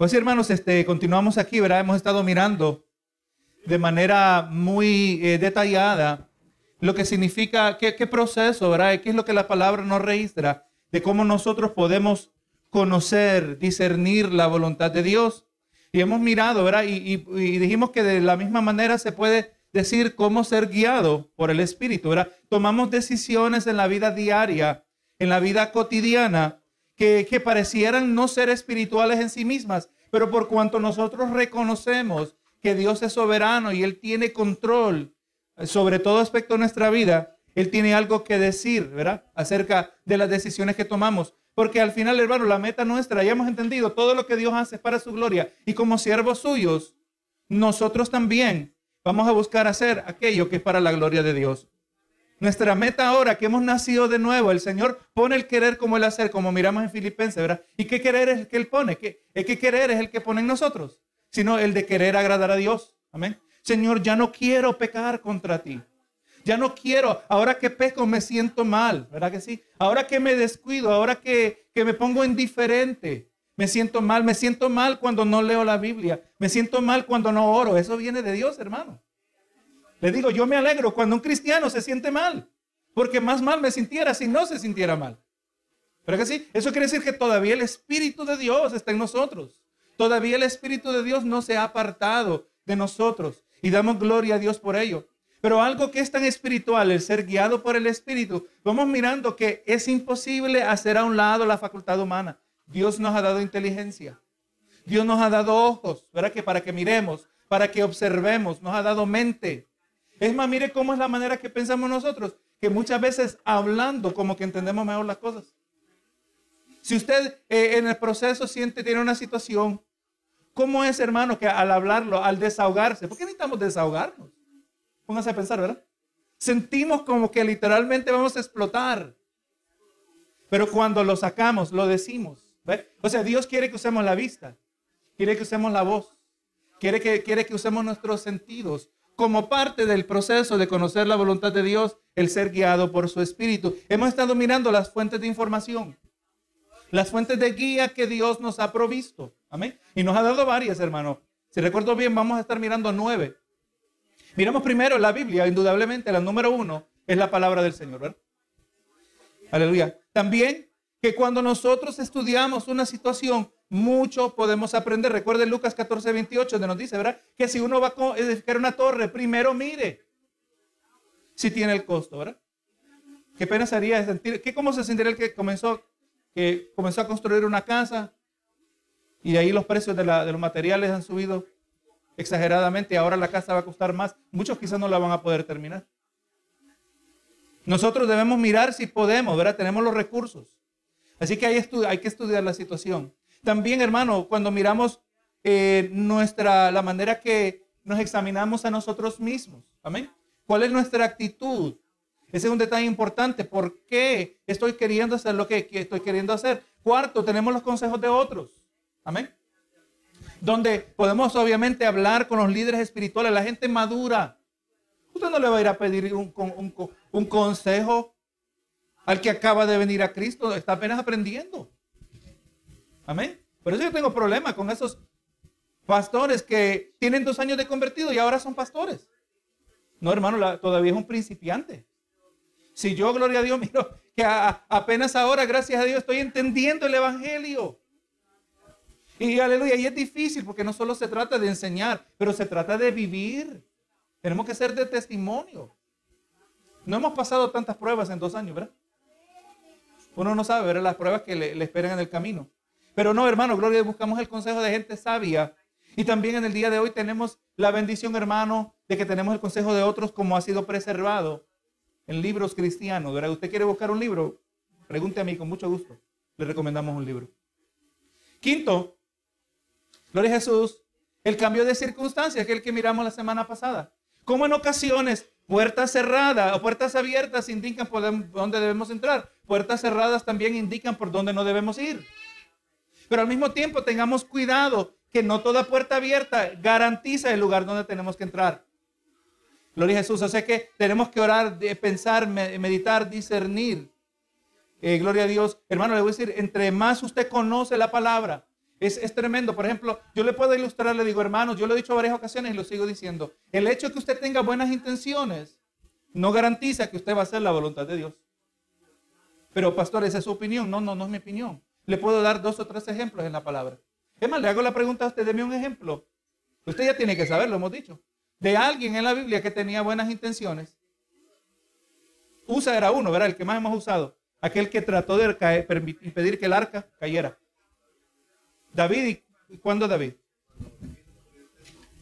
Pues sí, hermanos, este, continuamos aquí, ¿verdad? Hemos estado mirando de manera muy eh, detallada lo que significa, qué, qué proceso, ¿verdad? ¿Qué es lo que la palabra nos registra de cómo nosotros podemos conocer, discernir la voluntad de Dios. Y hemos mirado, ¿verdad? Y, y, dijimos que de la misma manera se puede decir cómo ser guiado por el Espíritu, ¿verdad? Tomamos decisiones en la vida diaria, en la vida cotidiana, que, parecieran no ser espirituales en sí mismas, pero por cuanto nosotros reconocemos que Dios es soberano y Él tiene control sobre todo aspecto de nuestra vida, Él tiene algo que decir, ¿verdad? Acerca de las decisiones que tomamos. Porque al final, hermano, la meta nuestra, ya hemos entendido, todo lo que Dios hace es para su gloria. Y como siervos suyos, nosotros también vamos a buscar hacer aquello que es para la gloria de Dios. Nuestra meta ahora que hemos nacido de nuevo, el Señor pone el querer como el hacer, como miramos en Filipenses, ¿verdad? ¿Y qué querer es el que Él pone? ¿Qué, ¿Qué querer es el que pone en nosotros? Sino el de querer agradar a Dios. Amén. Señor, ya no quiero pecar contra ti. Ya no quiero, ahora que peco me siento mal, ¿verdad que sí? Ahora que me descuido, ahora que, que me pongo indiferente, me siento mal, me siento mal cuando no leo la Biblia, me siento mal cuando no oro. Eso viene de Dios, hermano. Le digo, yo me alegro cuando un cristiano se siente mal, porque más mal me sintiera si no se sintiera mal. ¿Pero que sí? Eso quiere decir que todavía el Espíritu de Dios está en nosotros. Todavía el Espíritu de Dios no se ha apartado de nosotros y damos gloria a Dios por ello. Pero algo que es tan espiritual, el ser guiado por el Espíritu, vamos mirando que es imposible hacer a un lado la facultad humana. Dios nos ha dado inteligencia. Dios nos ha dado ojos, ¿verdad? Que para que miremos, para que observemos, nos ha dado mente. Es más, mire cómo es la manera que pensamos nosotros, que muchas veces hablando como que entendemos mejor las cosas. Si usted eh, en el proceso siente, tiene una situación, ¿cómo es, hermano, que al hablarlo, al desahogarse, ¿por qué necesitamos desahogarnos? Pónganse a pensar, ¿verdad? Sentimos como que literalmente vamos a explotar. Pero cuando lo sacamos, lo decimos. O sea, Dios quiere que usemos la vista, quiere que usemos la voz, quiere que, quiere que usemos nuestros sentidos, como parte del proceso de conocer la voluntad de Dios, el ser guiado por su Espíritu. Hemos estado mirando las fuentes de información, las fuentes de guía que Dios nos ha provisto. Amén. Y nos ha dado varias, hermano. Si recuerdo bien, vamos a estar mirando nueve. Miramos primero la Biblia, indudablemente, la número uno es la palabra del Señor, ¿verdad? Aleluya. También que cuando nosotros estudiamos una situación, mucho podemos aprender. Recuerden Lucas 14, 28, donde nos dice, ¿verdad? Que si uno va a edificar una torre, primero mire si tiene el costo, ¿verdad? ¿Qué pena sería sentir? ¿Qué, ¿Cómo se sentiría el que comenzó, que comenzó a construir una casa y ahí los precios de, de los materiales han subido exageradamente y ahora la casa va a costar más? Muchos quizás no la van a poder terminar. Nosotros debemos mirar si podemos, ¿verdad? Tenemos los recursos. Así que hay, hay que estudiar la situación. También, hermano, cuando miramos eh, nuestra, la manera que nos examinamos a nosotros mismos. Amén. ¿Cuál es nuestra actitud? Ese es un detalle importante. ¿Por qué estoy queriendo hacer lo que, estoy queriendo hacer? Cuarto, tenemos los consejos de otros. Amén. Donde podemos obviamente hablar con los líderes espirituales, la gente madura. Usted no le va a ir a pedir un, un consejo al que acaba de venir a Cristo, está apenas aprendiendo. Amén. Por eso yo tengo problemas con esos pastores que tienen dos años de convertido y ahora son pastores. No, hermano, todavía es un principiante. Si yo, gloria a Dios, miro que apenas ahora, gracias a Dios, estoy entendiendo el Evangelio. Y aleluya, y es difícil porque no solo se trata de enseñar, pero se trata de vivir. Tenemos que ser de testimonio. No hemos pasado tantas pruebas en dos años, ¿verdad? Uno no sabe, ver las pruebas que le esperan en el camino. Pero no, hermano, gloria, buscamos el consejo de gente sabia. Y también en el día de hoy tenemos la bendición, hermano, de que tenemos el consejo de otros como ha sido preservado en libros cristianos. ¿verdad? ¿Usted quiere buscar un libro? Pregunte a mí, con mucho gusto. Le recomendamos un libro. Quinto, gloria a Jesús, el cambio de circunstancias, que el que miramos la semana pasada. Como en ocasiones puertas cerradas o puertas abiertas indican por dónde debemos entrar. Puertas cerradas también indican por dónde no debemos ir. Pero al mismo tiempo tengamos cuidado que no toda puerta abierta garantiza el lugar donde tenemos que entrar. Gloria a Jesús. O sea que tenemos que orar, pensar, meditar, discernir. Eh, gloria a Dios. Hermano, le voy a decir, entre más usted conoce la palabra, Es, es, tremendo. Por ejemplo, yo le puedo ilustrar, le digo, hermanos, yo lo he dicho varias ocasiones y lo sigo diciendo. El hecho de que usted tenga buenas intenciones no garantiza que usted va a hacer la voluntad de Dios. Pero, pastor, esa es su opinión. No, no, no es mi opinión. Le puedo dar dos o tres ejemplos en la palabra. Es más, le hago la pregunta a usted, deme un ejemplo. Usted ya tiene que saber, lo hemos dicho. De alguien en la Biblia que tenía buenas intenciones. Usa era uno, ¿verdad? El que más hemos usado. Aquel que trató de impedir que el arca cayera. David, ¿y cuándo David?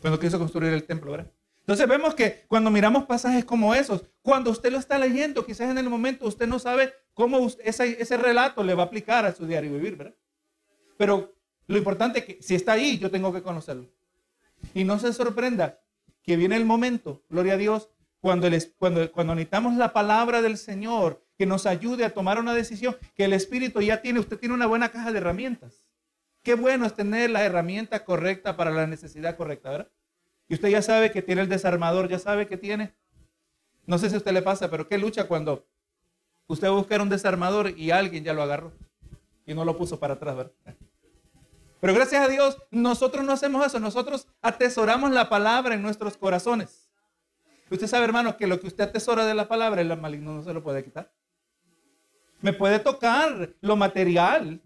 Cuando quiso construir el templo, ¿verdad? Entonces vemos que cuando miramos pasajes como esos, cuando usted lo está leyendo, quizás en el momento usted no sabe cómo ese, ese relato le va a aplicar a su diario vivir, ¿verdad? Pero lo importante es que si está ahí, yo tengo que conocerlo. Y no se sorprenda que viene el momento, gloria a Dios, cuando, cuando, cuando necesitamos la palabra del Señor que nos ayude a tomar una decisión, que el Espíritu ya tiene, usted tiene una buena caja de herramientas. Qué bueno es tener la herramienta correcta para la necesidad correcta, ¿verdad? Y usted ya sabe que tiene el desarmador, ya sabe que tiene. No sé si a usted le pasa, pero qué lucha cuando usted va buscar un desarmador y alguien ya lo agarró y no lo puso para atrás, ¿verdad? Pero gracias a Dios, nosotros no hacemos eso, nosotros atesoramos la palabra en nuestros corazones. Usted sabe, hermano, que lo que usted atesora de la palabra, el maligno no se lo puede quitar. Me puede tocar lo material,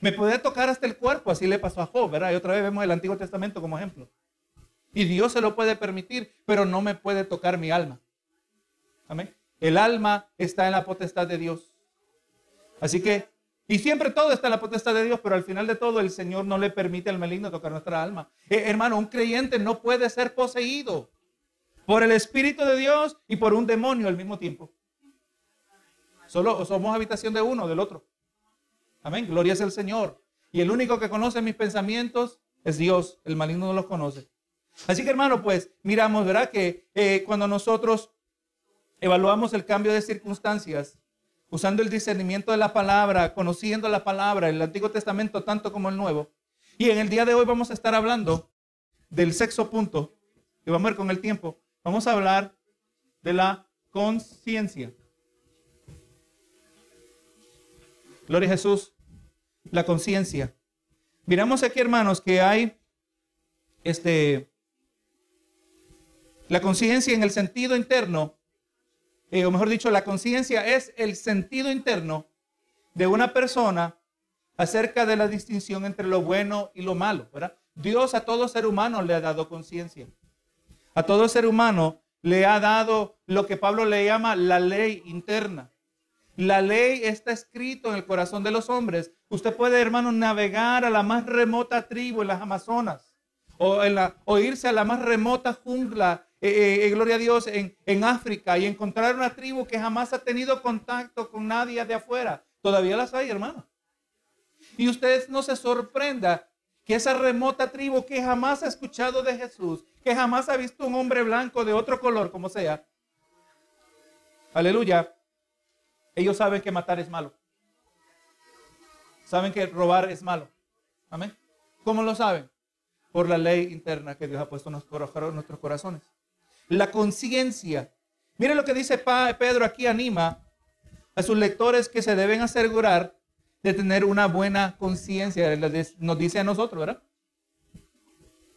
me puede tocar hasta el cuerpo, así le pasó a Job, ¿verdad? Y otra vez vemos el Antiguo Testamento como ejemplo. Y Dios se lo puede permitir, pero no me puede tocar mi alma. Amén. El alma está en la potestad de Dios. Así que, y siempre todo está en la potestad de Dios, pero al final de todo el Señor no le permite al maligno tocar nuestra alma. Eh, hermano, un creyente no puede ser poseído por el Espíritu de Dios y por un demonio al mismo tiempo. Solo somos habitación de uno, del otro. Amén. Gloria es el Señor. Y el único que conoce mis pensamientos es Dios. El maligno no los conoce. Así que hermano, pues miramos, ¿verdad? Que eh, cuando nosotros evaluamos el cambio de circunstancias, usando el discernimiento de la palabra, conociendo la palabra, el Antiguo Testamento tanto como el Nuevo, y en el día de hoy vamos a estar hablando del sexto punto, y vamos a ver con el tiempo, vamos a hablar de la conciencia. Gloria a Jesús, la conciencia. Miramos aquí, hermanos, que hay este la conciencia en el sentido interno, eh, o mejor dicho, la conciencia es el sentido interno de una persona acerca de la distinción entre lo bueno y lo malo. ¿verdad? Dios a todo ser humano le ha dado conciencia. A todo ser humano le ha dado lo que Pablo le llama la ley interna. La ley está escrito en el corazón de los hombres. Usted puede, hermano, navegar a la más remota tribu en las Amazonas o, o irse a la más remota jungla eh, eh, eh, gloria a Dios, en, África y encontrar una tribu que jamás ha tenido contacto con nadie de afuera. Todavía las hay, hermano. Y usted no se sorprenda que esa remota tribu que jamás ha escuchado de Jesús, que jamás ha visto un hombre blanco de otro color, como sea, aleluya, ellos saben que matar es malo. Saben que robar es malo. Amén. ¿Cómo lo saben? Por la ley interna que Dios ha puesto en nuestros corazones la conciencia. Mire lo que dice Pedro aquí, anima a sus lectores que se deben asegurar de tener una buena conciencia. Nos dice a nosotros, ¿verdad?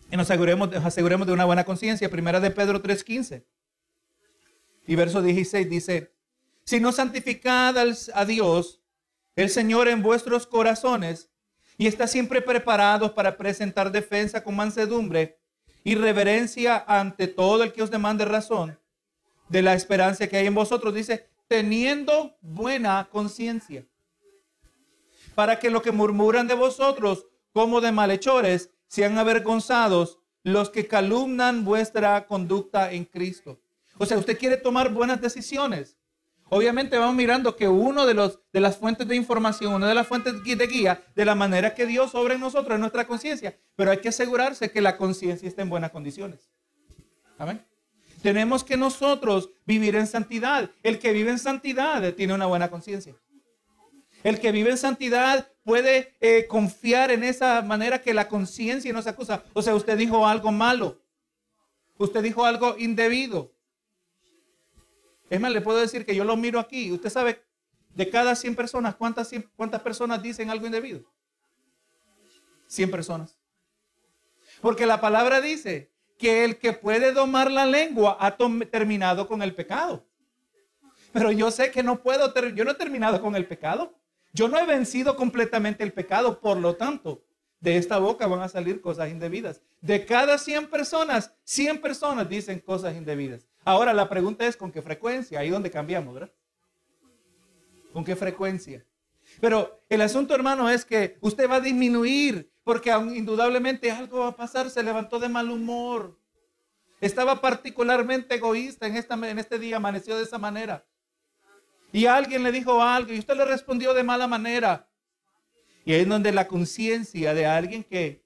Y nos aseguremos, de una buena conciencia. Primera de Pedro 3.15. Y verso 16 dice, si no santificad a Dios, el Señor en vuestros corazones, y está siempre preparados para presentar defensa con mansedumbre y reverencia ante todo el que os demande razón de la esperanza que hay en vosotros. Dice, teniendo buena conciencia. Para que lo que murmuran de vosotros como de malhechores sean avergonzados los que calumnan vuestra conducta en Cristo. O sea, usted quiere tomar buenas decisiones. Obviamente vamos mirando que uno de, los, de las fuentes de información, una de las fuentes de guía, de la manera que Dios obra en nosotros, en nuestra conciencia, pero hay que asegurarse que la conciencia esté en buenas condiciones. Amén. Tenemos que nosotros vivir en santidad. El que vive en santidad tiene una buena conciencia. El que vive en santidad puede eh, confiar en esa manera que la conciencia nos acusa. O sea, usted dijo algo malo. Usted dijo algo indebido. Es más, le puedo decir que yo lo miro aquí. Usted sabe, de cada 100 personas, ¿cuántas, cuántas personas dicen algo indebido? 100 personas. Porque la palabra dice que el que puede domar la lengua ha terminado con el pecado. Pero yo sé que no puedo, yo no he terminado con el pecado. Yo no he vencido completamente el pecado, por lo tanto, de esta boca van a salir cosas indebidas. De cada 100 personas, 100 personas dicen cosas indebidas. Ahora la pregunta es con qué frecuencia, ahí donde cambiamos, ¿verdad? ¿Con qué frecuencia? Pero el asunto, hermano, es que usted va a disminuir, porque indudablemente algo va a pasar, se levantó de mal humor. Estaba particularmente egoísta en, este día, amaneció de esa manera. Y alguien le dijo algo y usted le respondió de mala manera. Y ahí es donde la conciencia de alguien que,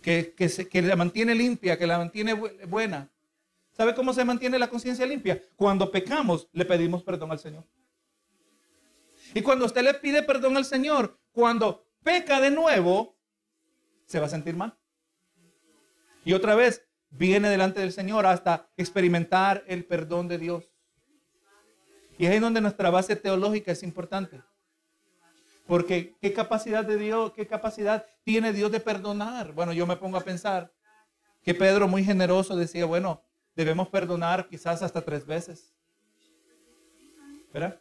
que, que, se, que la mantiene limpia, que la mantiene buena. ¿Sabe cómo se mantiene la conciencia limpia? Cuando pecamos, le pedimos perdón al Señor. Y cuando usted le pide perdón al Señor, cuando peca de nuevo, se va a sentir mal. Y otra vez viene delante del Señor hasta experimentar el perdón de Dios. Y es ahí donde nuestra base teológica es importante. Porque qué capacidad de Dios, qué capacidad tiene Dios de perdonar. Bueno, yo me pongo a pensar que Pedro muy generoso decía, bueno, debemos perdonar quizás hasta tres veces. ¿Verdad?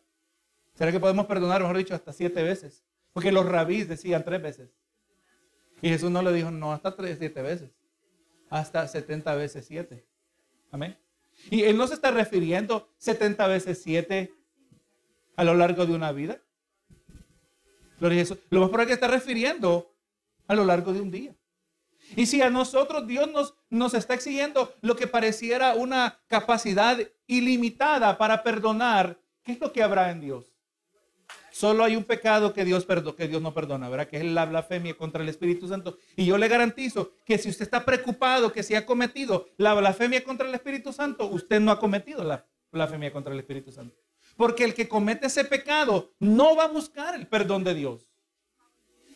¿Será que podemos perdonar, mejor dicho, hasta siete veces? Porque los rabís decían tres veces. Y Jesús no le dijo, no, hasta tres, siete veces. Hasta setenta veces siete. Amén. Y él no se está refiriendo 70 veces siete a lo largo de una vida. Lo más probable que está refiriendo a lo largo de un día. Y si a nosotros Dios nos, nos está exigiendo lo que pareciera una capacidad ilimitada para perdonar, ¿qué es lo que habrá en Dios? Solo hay un pecado que Dios, que Dios no perdona, ¿verdad? Que es la blasfemia contra el Espíritu Santo. Y yo le garantizo que si usted está preocupado que si ha cometido la blasfemia contra el Espíritu Santo, usted no ha cometido la blasfemia contra el Espíritu Santo. Porque el que comete ese pecado no va a buscar el perdón de Dios.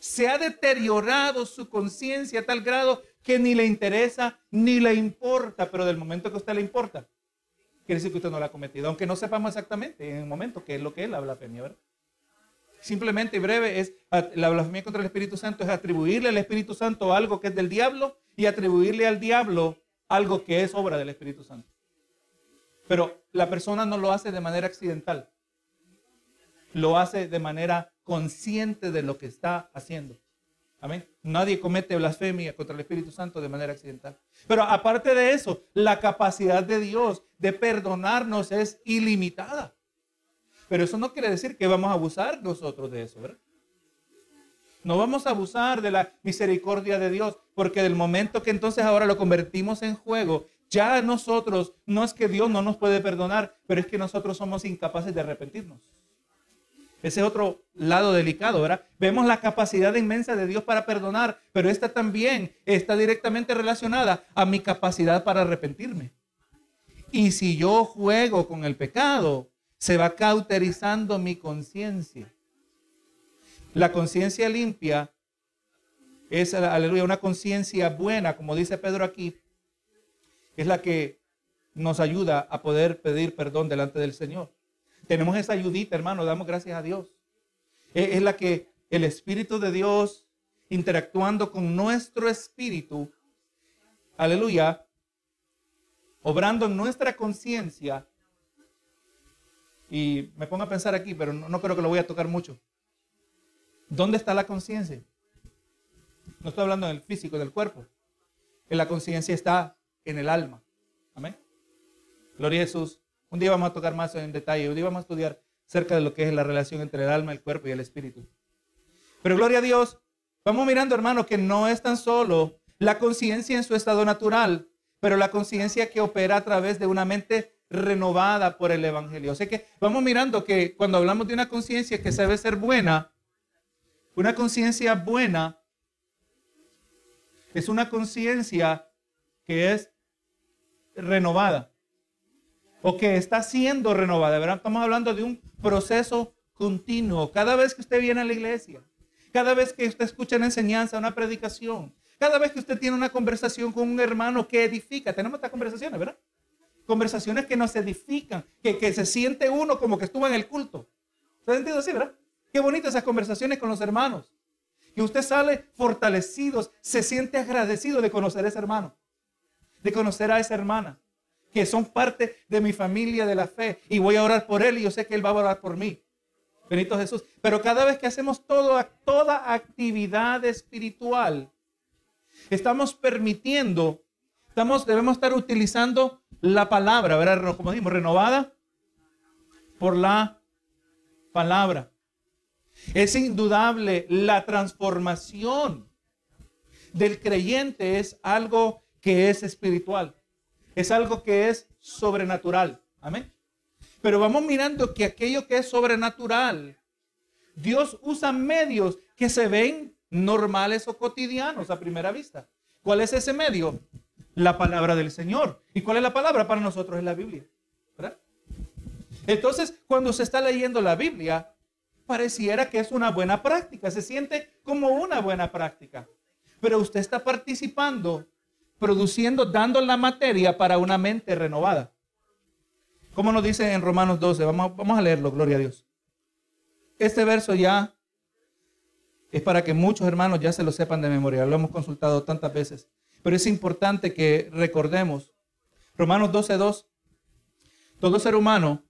Se ha deteriorado su conciencia a tal grado que ni le interesa ni le importa, pero del momento que a usted le importa, quiere decir que usted no la ha cometido, aunque no sepamos exactamente en el momento qué es lo que es la blasfemia, ¿verdad? Simplemente y breve es la blasfemia contra el Espíritu Santo es atribuirle al Espíritu Santo algo que es del diablo y atribuirle al diablo algo que es obra del Espíritu Santo. Pero la persona no lo hace de manera accidental. Lo hace de manera consciente de lo que está haciendo. Amén. Nadie comete blasfemia contra el Espíritu Santo de manera accidental. Pero aparte de eso, la capacidad de Dios de perdonarnos es ilimitada. Pero eso no quiere decir que vamos a abusar nosotros de eso, ¿verdad? No vamos a abusar de la misericordia de Dios, porque del momento que entonces ahora lo convertimos en juego, ya nosotros, no es que Dios no nos puede perdonar, pero es que nosotros somos incapaces de arrepentirnos. Ese es otro lado delicado, ¿verdad? Vemos la capacidad inmensa de Dios para perdonar, pero esta también está directamente relacionada a mi capacidad para arrepentirme. Y si yo juego con el pecado, se va cauterizando mi conciencia. La conciencia limpia es, aleluya, una conciencia buena, como dice Pedro aquí, es la que nos ayuda a poder pedir perdón delante del Señor. Tenemos esa ayudita, hermano, damos gracias a Dios. Es, la que el Espíritu de Dios, interactuando con nuestro espíritu, aleluya, obrando en nuestra conciencia, y me pongo a pensar aquí, pero no, creo que lo voy a tocar mucho. ¿Dónde está la conciencia? No estoy hablando del físico, del cuerpo. La conciencia está en el alma. Amén. Gloria a Jesús. Un día vamos a tocar más en detalle. Un día vamos a estudiar cerca de lo que es la relación entre el alma, el cuerpo y el espíritu. Pero gloria a Dios. Vamos mirando, hermano, que no es tan solo la conciencia en su estado natural, pero la conciencia que opera a través de una mente renovada por el Evangelio. O sea que vamos mirando que cuando hablamos de una conciencia que se debe ser buena, una conciencia buena es una conciencia que es renovada o que está siendo renovada. ¿verdad? Estamos hablando de un proceso continuo. Cada vez que usted viene a la iglesia, cada vez que usted escucha una enseñanza, una predicación, cada vez que usted tiene una conversación con un hermano que edifica, tenemos estas conversaciones, ¿verdad? conversaciones que nos edifican, que, se siente uno como que estuvo en el culto. ¿Se ha sentido así, verdad? Qué bonitas esas conversaciones con los hermanos. que usted sale fortalecido, se siente agradecido de conocer a ese hermano, de conocer a esa hermana, que son parte de mi familia de la fe. Y voy a orar por él y yo sé que él va a orar por mí. Benito Jesús. Pero cada vez que hacemos toda actividad espiritual, estamos permitiendo, estamos, debemos estar utilizando la palabra, ¿verdad? Como dijimos, renovada por la palabra. Es indudable la transformación del creyente es algo que es espiritual. Es algo que es sobrenatural. Amén. Pero vamos mirando que aquello que es sobrenatural, Dios usa medios que se ven normales o cotidianos a primera vista. ¿Cuál es ese medio? La palabra del Señor. ¿Y cuál es la palabra para nosotros? Es la Biblia. Entonces, cuando se está leyendo la Biblia, pareciera que es una buena práctica, se siente como una buena práctica. Pero usted está participando, produciendo, dando la materia para una mente renovada. Como nos dice en Romanos 12, vamos, vamos a leerlo, gloria a Dios. Este verso ya es para que muchos hermanos ya se lo sepan de memoria, lo hemos consultado tantas veces, pero es importante que recordemos. Romanos 12, 2, todo ser humano,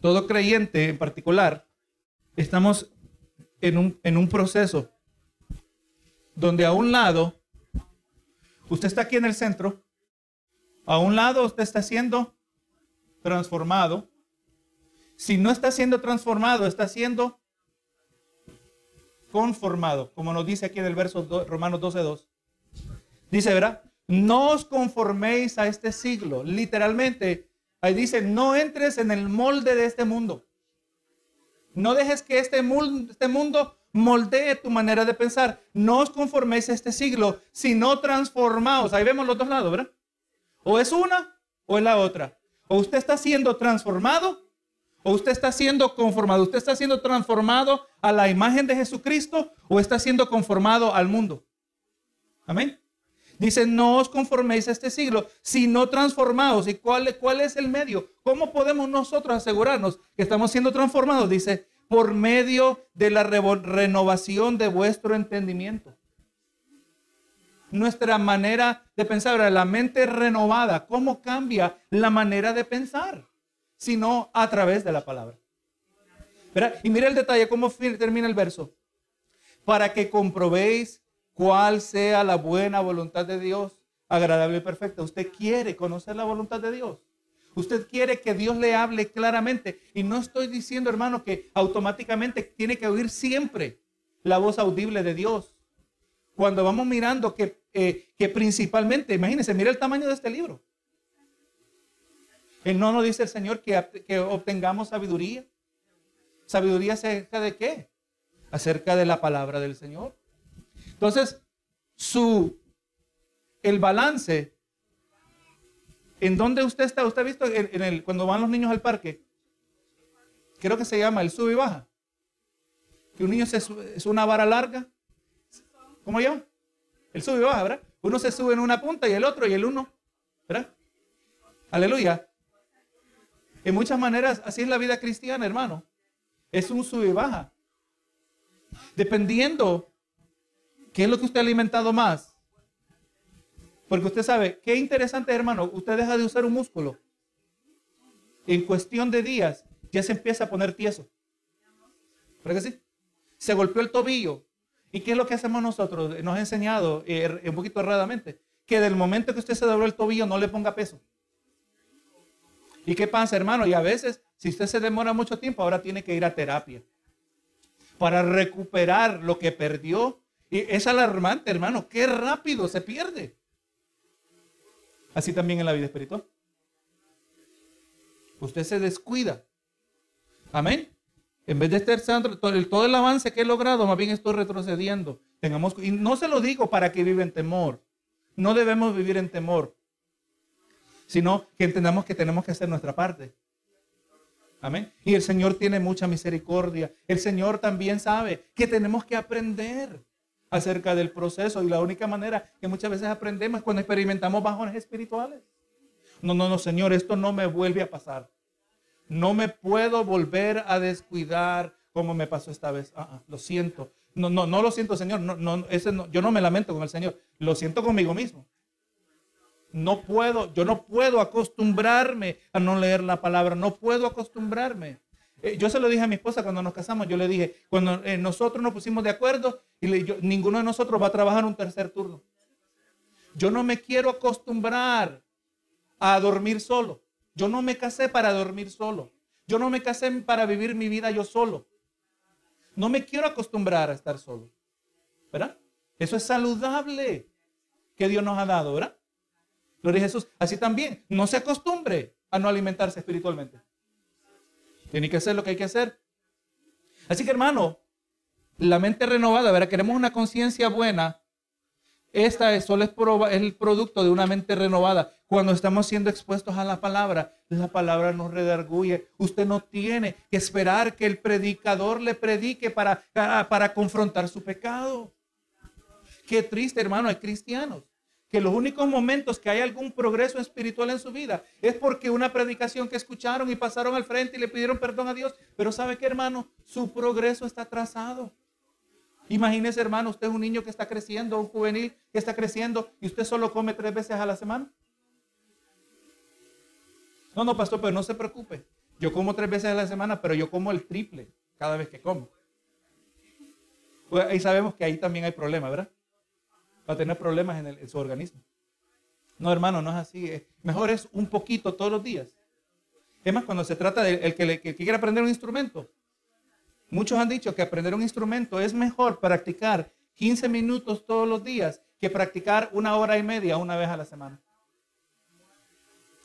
todo creyente en particular, estamos en un, en un proceso donde a un lado, usted está aquí en el centro, a un lado usted está siendo transformado. Si no está siendo transformado, está siendo conformado, como nos dice aquí en el verso Romanos 12.2. Dice, ¿verdad? No os conforméis a este siglo. Literalmente, ahí dice, no entres en el molde de este mundo. No dejes que este este mundo moldee tu manera de pensar. No os conforméis a este siglo, sino transformaos. Ahí vemos los dos lados, ¿verdad? O es una o es la otra. O usted está siendo transformado o usted está siendo conformado. Usted está siendo transformado a la imagen de Jesucristo o está siendo conformado al mundo. Amén. Dice, no os conforméis a este siglo, sino transformados. ¿Y cuál, cuál es el medio? ¿Cómo podemos nosotros asegurarnos que estamos siendo transformados? Dice, por medio de la renovación de vuestro entendimiento. Nuestra manera de pensar, la mente renovada, ¿cómo cambia la manera de pensar? Sino a través de la palabra. Y mira el detalle, cómo termina el verso. Para que comprobéis cuál sea la buena voluntad de Dios, agradable y perfecta. Usted quiere conocer la voluntad de Dios. Usted quiere que Dios le hable claramente. Y no estoy diciendo, hermano, que automáticamente tiene que oír siempre la voz audible de Dios. Cuando vamos mirando que, eh, que principalmente, imagínense, mira el tamaño de este libro. Él no nos dice el Señor que, que obtengamos sabiduría. ¿Sabiduría acerca de qué? Acerca de la palabra del Señor. Entonces, su, el balance, ¿en dónde usted está? ¿Usted ha visto cuando van los niños al parque? Creo que se llama el sub y baja. Que un niño se es una vara larga. ¿Cómo llama? El sub y baja, ¿verdad? Uno se sube en una punta y el otro y el uno, ¿verdad? Aleluya. En muchas maneras, así es la vida cristiana, hermano. Es un sub y baja. Dependiendo ¿Qué es lo que usted ha alimentado más? Porque usted sabe, qué interesante hermano, usted deja de usar un músculo. En cuestión de días ya se empieza a poner tieso. ¿Verdad que sí? Se golpeó el tobillo. ¿Y qué es lo que hacemos nosotros? Nos ha enseñado eh, un poquito erradamente que del momento que usted se dobló el tobillo no le ponga peso. ¿Y qué pasa, hermano? Y a veces, si usted se demora mucho tiempo, ahora tiene que ir a terapia para recuperar lo que perdió y es alarmante, hermano, qué rápido se pierde. Así también en la vida espiritual. Usted se descuida. Amén. En vez de estar todo el, todo el avance que he logrado, más bien estoy retrocediendo. Tengamos, y no se lo digo para que viva en temor. No debemos vivir en temor, sino que entendamos que tenemos que hacer nuestra parte. Amén. Y el Señor tiene mucha misericordia. El Señor también sabe que tenemos que aprender acerca del proceso y la única manera que muchas veces aprendemos es cuando experimentamos bajones espirituales. No, no, no, Señor, esto no me vuelve a pasar. No me puedo volver a descuidar como me pasó esta vez. Ah, ah, lo siento. No, no, no lo siento, Señor. No, no, ese no, yo no me lamento con el Señor. Lo siento conmigo mismo. No puedo, yo no puedo acostumbrarme a no leer la palabra. No puedo acostumbrarme. Eh, yo se lo dije a mi esposa cuando nos casamos. Yo le dije, cuando eh, nosotros nos pusimos de acuerdo y le, ninguno de nosotros va a trabajar un tercer turno. Yo no me quiero acostumbrar a dormir solo. Yo no me casé para dormir solo. Yo no me casé para vivir mi vida yo solo. No me quiero acostumbrar a estar solo. ¿Verdad? Eso es saludable que Dios nos ha dado, ¿verdad? Gloria a Jesús. Así también, no se acostumbre a no alimentarse espiritualmente. Tiene que hacer lo que hay que hacer. Así que hermano, la mente renovada, ¿verdad? Queremos una conciencia buena. Esta es, solo es, el producto de una mente renovada. Cuando estamos siendo expuestos a la palabra, la palabra nos redarguye. Usted no tiene que esperar que el predicador le predique para, para confrontar su pecado. Qué triste, hermano, hay cristianos que los únicos momentos que hay algún progreso espiritual en su vida es porque una predicación que escucharon y pasaron al frente y le pidieron perdón a Dios. Pero ¿sabe qué, hermano? Su progreso está atrasado. Imagínese, hermano, usted es un niño que está creciendo, un juvenil que está creciendo y usted solo come tres veces a la semana. No, no, pastor, pero no se preocupe. Yo como tres veces a la semana, pero yo como el triple cada vez que como. Pues ahí sabemos que ahí también hay problemas, ¿verdad? Va a tener problemas en, su organismo. No, hermano, no es así. mejor es un poquito todos los días. Es más, cuando se trata de el que, que quiere aprender un instrumento, muchos han dicho que aprender un instrumento es mejor practicar 15 minutos todos los días que practicar una hora y media una vez a la semana.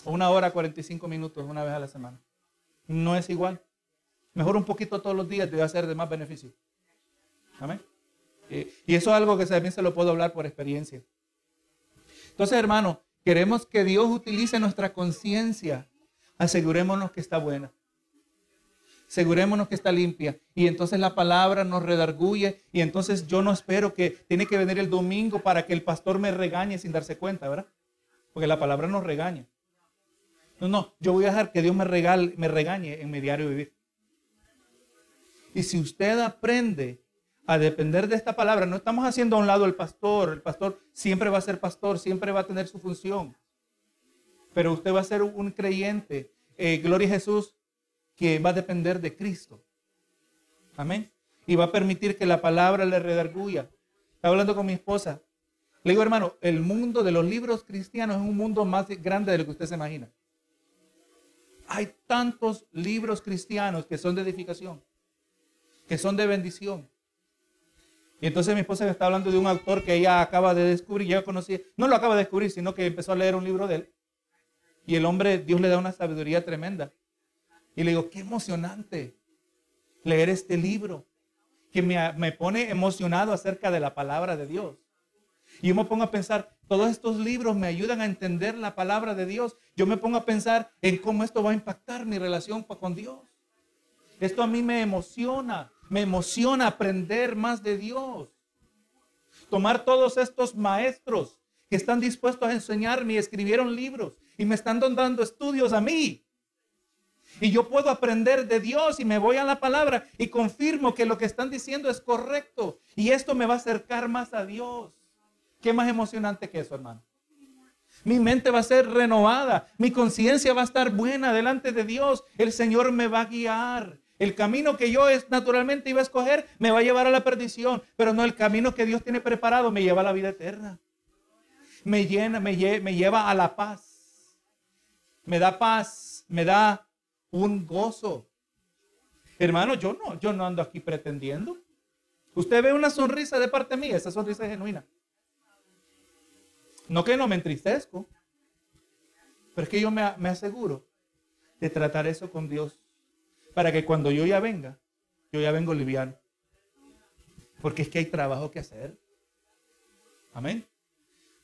O una hora 45 minutos una vez a la semana. No es igual. Mejor un poquito todos los días debe ser de más beneficio. Amén. Y eso es algo que también se lo puedo hablar por experiencia. Entonces, hermano, queremos que Dios utilice nuestra conciencia. Asegurémonos que está buena. Asegurémonos que está limpia. Y entonces la palabra nos redarguye. Y entonces yo no espero que tiene que venir el domingo para que el pastor me regañe sin darse cuenta, ¿verdad? Porque la palabra nos regaña. No, no, yo voy a dejar que Dios me, regale, me regañe en mi diario vivir. Y si usted aprende a depender de esta palabra. No estamos haciendo a un lado el pastor. El pastor siempre va a ser pastor, siempre va a tener su función. Pero usted va a ser un creyente, eh, gloria a Jesús, que va a depender de Cristo. Amén. Y va a permitir que la palabra le redarguya. Estaba hablando con mi esposa. Le digo, hermano, el mundo de los libros cristianos es un mundo más grande de lo que usted se imagina. Hay tantos libros cristianos que son de edificación, que son de bendición, y entonces mi esposa me está hablando de un autor que ella acaba de descubrir, yo conocí, no lo acaba de descubrir, sino que empezó a leer un libro de él. Y el hombre, Dios le da una sabiduría tremenda. Y le digo, qué emocionante leer este libro, que me, me pone emocionado acerca de la palabra de Dios. Y yo me pongo a pensar, todos estos libros me ayudan a entender la palabra de Dios. Yo me pongo a pensar en cómo esto va a impactar mi relación con Dios. Esto a mí me emociona. Me emociona aprender más de Dios. Tomar todos estos maestros que están dispuestos a enseñarme y escribieron libros y me están dando estudios a mí. Y yo puedo aprender de Dios y me voy a la palabra y confirmo que lo que están diciendo es correcto. Y esto me va a acercar más a Dios. ¿Qué más emocionante que eso, hermano? Mi mente va a ser renovada. Mi conciencia va a estar buena delante de Dios. El Señor me va a guiar. El camino que yo es, naturalmente iba a escoger me va a llevar a la perdición, pero no el camino que Dios tiene preparado me lleva a la vida eterna. Me llena, me, me lleva a la paz. Me da paz, me da un gozo. Hermano, yo no, yo no ando aquí pretendiendo. Usted ve una sonrisa de parte mía, esa sonrisa es genuina. No que no me entristezco, pero es que yo me aseguro de tratar eso con Dios para que cuando yo ya venga, yo ya vengo liviano. Porque es que hay trabajo que hacer. Amén.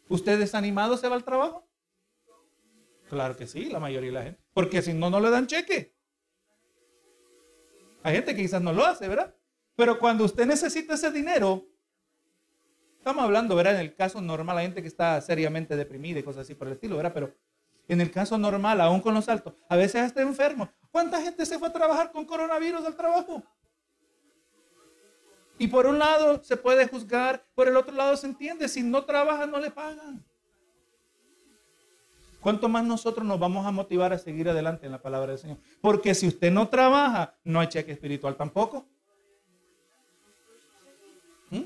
¿Usted desanimado se va al trabajo? Claro que sí, la mayoría de la gente. Porque si no, no le dan cheque. Hay gente que quizás no lo hace, ¿verdad? Pero cuando usted necesita ese dinero, estamos hablando, ¿verdad? En el caso normal, la gente que está seriamente deprimida y cosas así por el estilo, ¿verdad? Pero en el caso normal, aún con los altos, a veces está enfermo. ¿Cuánta gente se fue a trabajar con coronavirus al trabajo? Y por un lado se puede juzgar, por el otro lado se entiende, si no trabaja no le pagan. ¿Cuánto más nosotros nos vamos a motivar a seguir adelante en la palabra del Señor? Porque si usted no trabaja, no hay cheque espiritual tampoco. ¿Mm?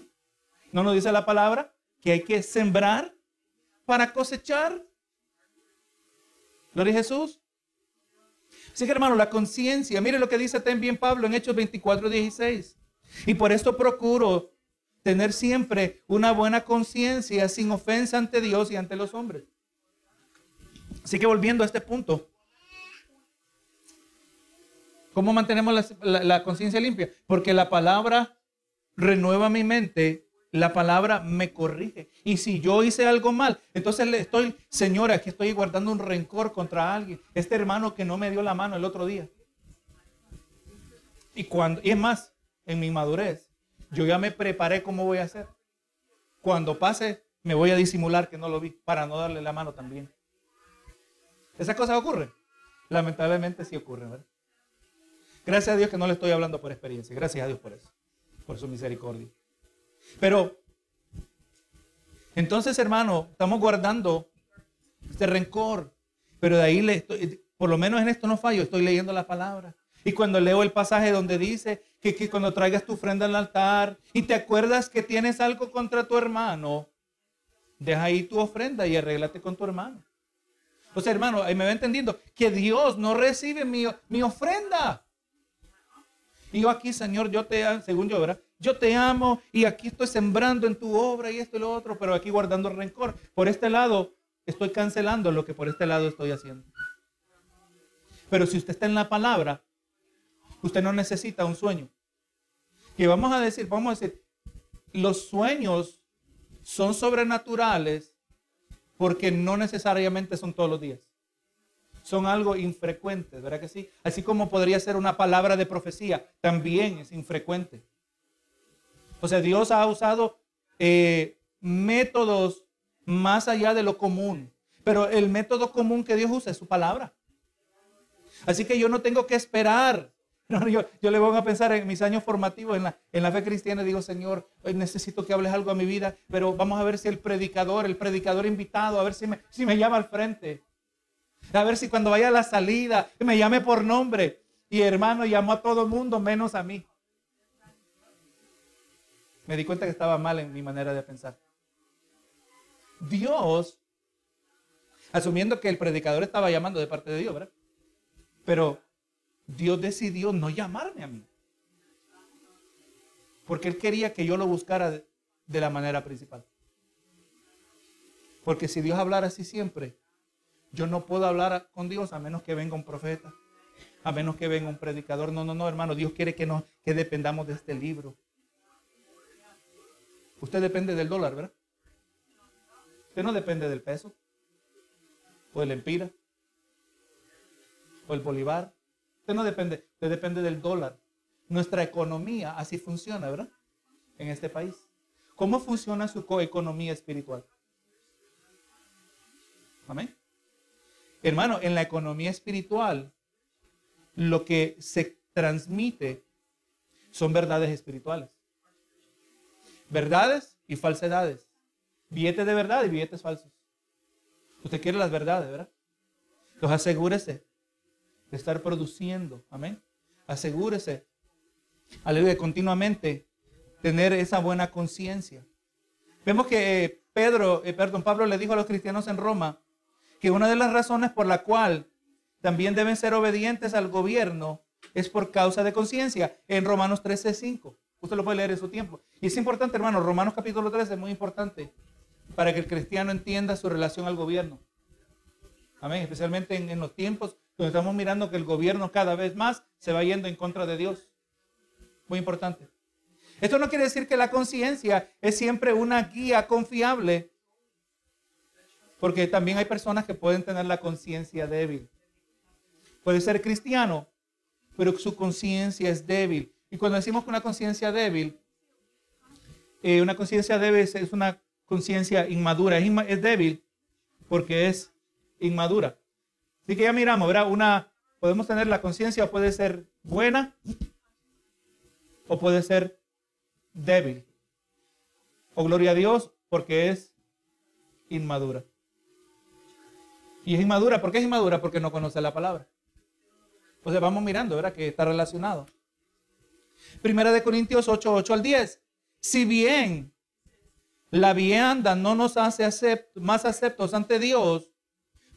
¿No nos dice la palabra que hay que sembrar para cosechar? Gloria a Jesús. Así que hermano, la conciencia, mire lo que dice también Pablo en Hechos 24, 16. Y por esto procuro tener siempre una buena conciencia sin ofensa ante Dios y ante los hombres. Así que volviendo a este punto, ¿cómo mantenemos la, conciencia limpia? Porque la palabra renueva mi mente, la palabra me corrige. Y si yo hice algo mal, entonces le estoy, señora, que estoy guardando un rencor contra alguien, este hermano que no me dio la mano el otro día. Y cuando, y es más, en mi madurez, yo ya me preparé cómo voy a hacer. Cuando pase, me voy a disimular que no lo vi para no darle la mano también. ¿Esas cosas ocurren? Lamentablemente sí ocurren. Gracias a Dios que no le estoy hablando por experiencia. Gracias a Dios por eso, por su misericordia. Pero, entonces, hermano, estamos guardando este rencor. Pero de ahí, le estoy, por lo menos en esto no fallo, estoy leyendo la palabra. Y cuando leo el pasaje donde dice que, cuando traigas tu ofrenda al altar y te acuerdas que tienes algo contra tu hermano, deja ahí tu ofrenda y arréglate con tu hermano. O sea, hermano, ahí me va entendiendo que Dios no recibe mi, mi ofrenda. Y yo aquí, Señor, yo te según yo, ¿verdad? Yo te amo y aquí estoy sembrando en tu obra y esto y lo otro, pero aquí guardando rencor. Por este lado, estoy cancelando lo que por este lado estoy haciendo. Pero si usted está en la palabra, usted no necesita un sueño. Que vamos a decir, vamos a decir, los sueños son sobrenaturales porque no necesariamente son todos los días. Son algo infrecuente, ¿verdad que sí? Así como podría ser una palabra de profecía, también es infrecuente. O sea, Dios ha usado eh, métodos más allá de lo común, pero el método común que Dios usa es su palabra. Así que yo no tengo que esperar yo, le voy a pensar en mis años formativos en la, en la fe cristiana digo, Señor, necesito que hables algo a mi vida, pero vamos a ver si el predicador, el predicador invitado, a ver si me, si me llama al frente. A ver si cuando vaya a la salida me llame por nombre. Y hermano, llamó a todo el mundo menos a mí. Me di cuenta que estaba mal en mi manera de pensar. Dios, asumiendo que el predicador estaba llamando de parte de Dios, ¿verdad? Pero Dios decidió no llamarme a mí. Porque Él quería que yo lo buscara de, la manera principal. Porque si Dios hablara así siempre, yo no puedo hablar con Dios a menos que venga un profeta, a menos que venga un predicador. No, no, no, hermano. Dios quiere que, no, que dependamos de este libro. Usted depende del dólar, ¿verdad? Usted no depende del peso, o del empira, o el bolívar, no depende, usted depende del dólar. Nuestra economía así funciona, ¿verdad? En este país. ¿Cómo funciona su economía espiritual? Amén. Hermano, en la economía espiritual, lo que se transmite son verdades espirituales. Verdades y falsedades. Billetes de verdad y billetes falsos. Usted quiere las verdades, ¿verdad? Entonces asegúrese de estar produciendo. Amén. Asegúrese. Aleluya, continuamente tener esa buena conciencia. Vemos que eh, Pedro, eh, perdón, Pablo le dijo a los cristianos en Roma que una de las razones por la cual también deben ser obedientes al gobierno es por causa de conciencia. En Romanos 13:5. Usted lo puede leer en su tiempo. Y es importante, hermano, Romanos capítulo 13 es muy importante para que el cristiano entienda su relación al gobierno. Amén. Especialmente en los tiempos estamos mirando que el gobierno cada vez más se va yendo en contra de Dios. Muy importante. Esto no quiere decir que la conciencia es siempre una guía confiable, porque también hay personas que pueden tener la conciencia débil. Puede ser cristiano, pero su conciencia es débil. Y cuando decimos que una conciencia débil, eh, una conciencia débil es una conciencia inmadura, es débil porque es inmadura. Así que ya miramos, ¿verdad? Una, podemos tener la conciencia, puede ser buena o puede ser débil. O gloria a Dios porque es inmadura. Y es inmadura, ¿por qué es inmadura? Porque no conoce la palabra. Sea, vamos mirando, ¿verdad? Que está relacionado. Primera de Corintios 8, 8 al 10. Si bien la vianda no nos hace más aceptos ante Dios,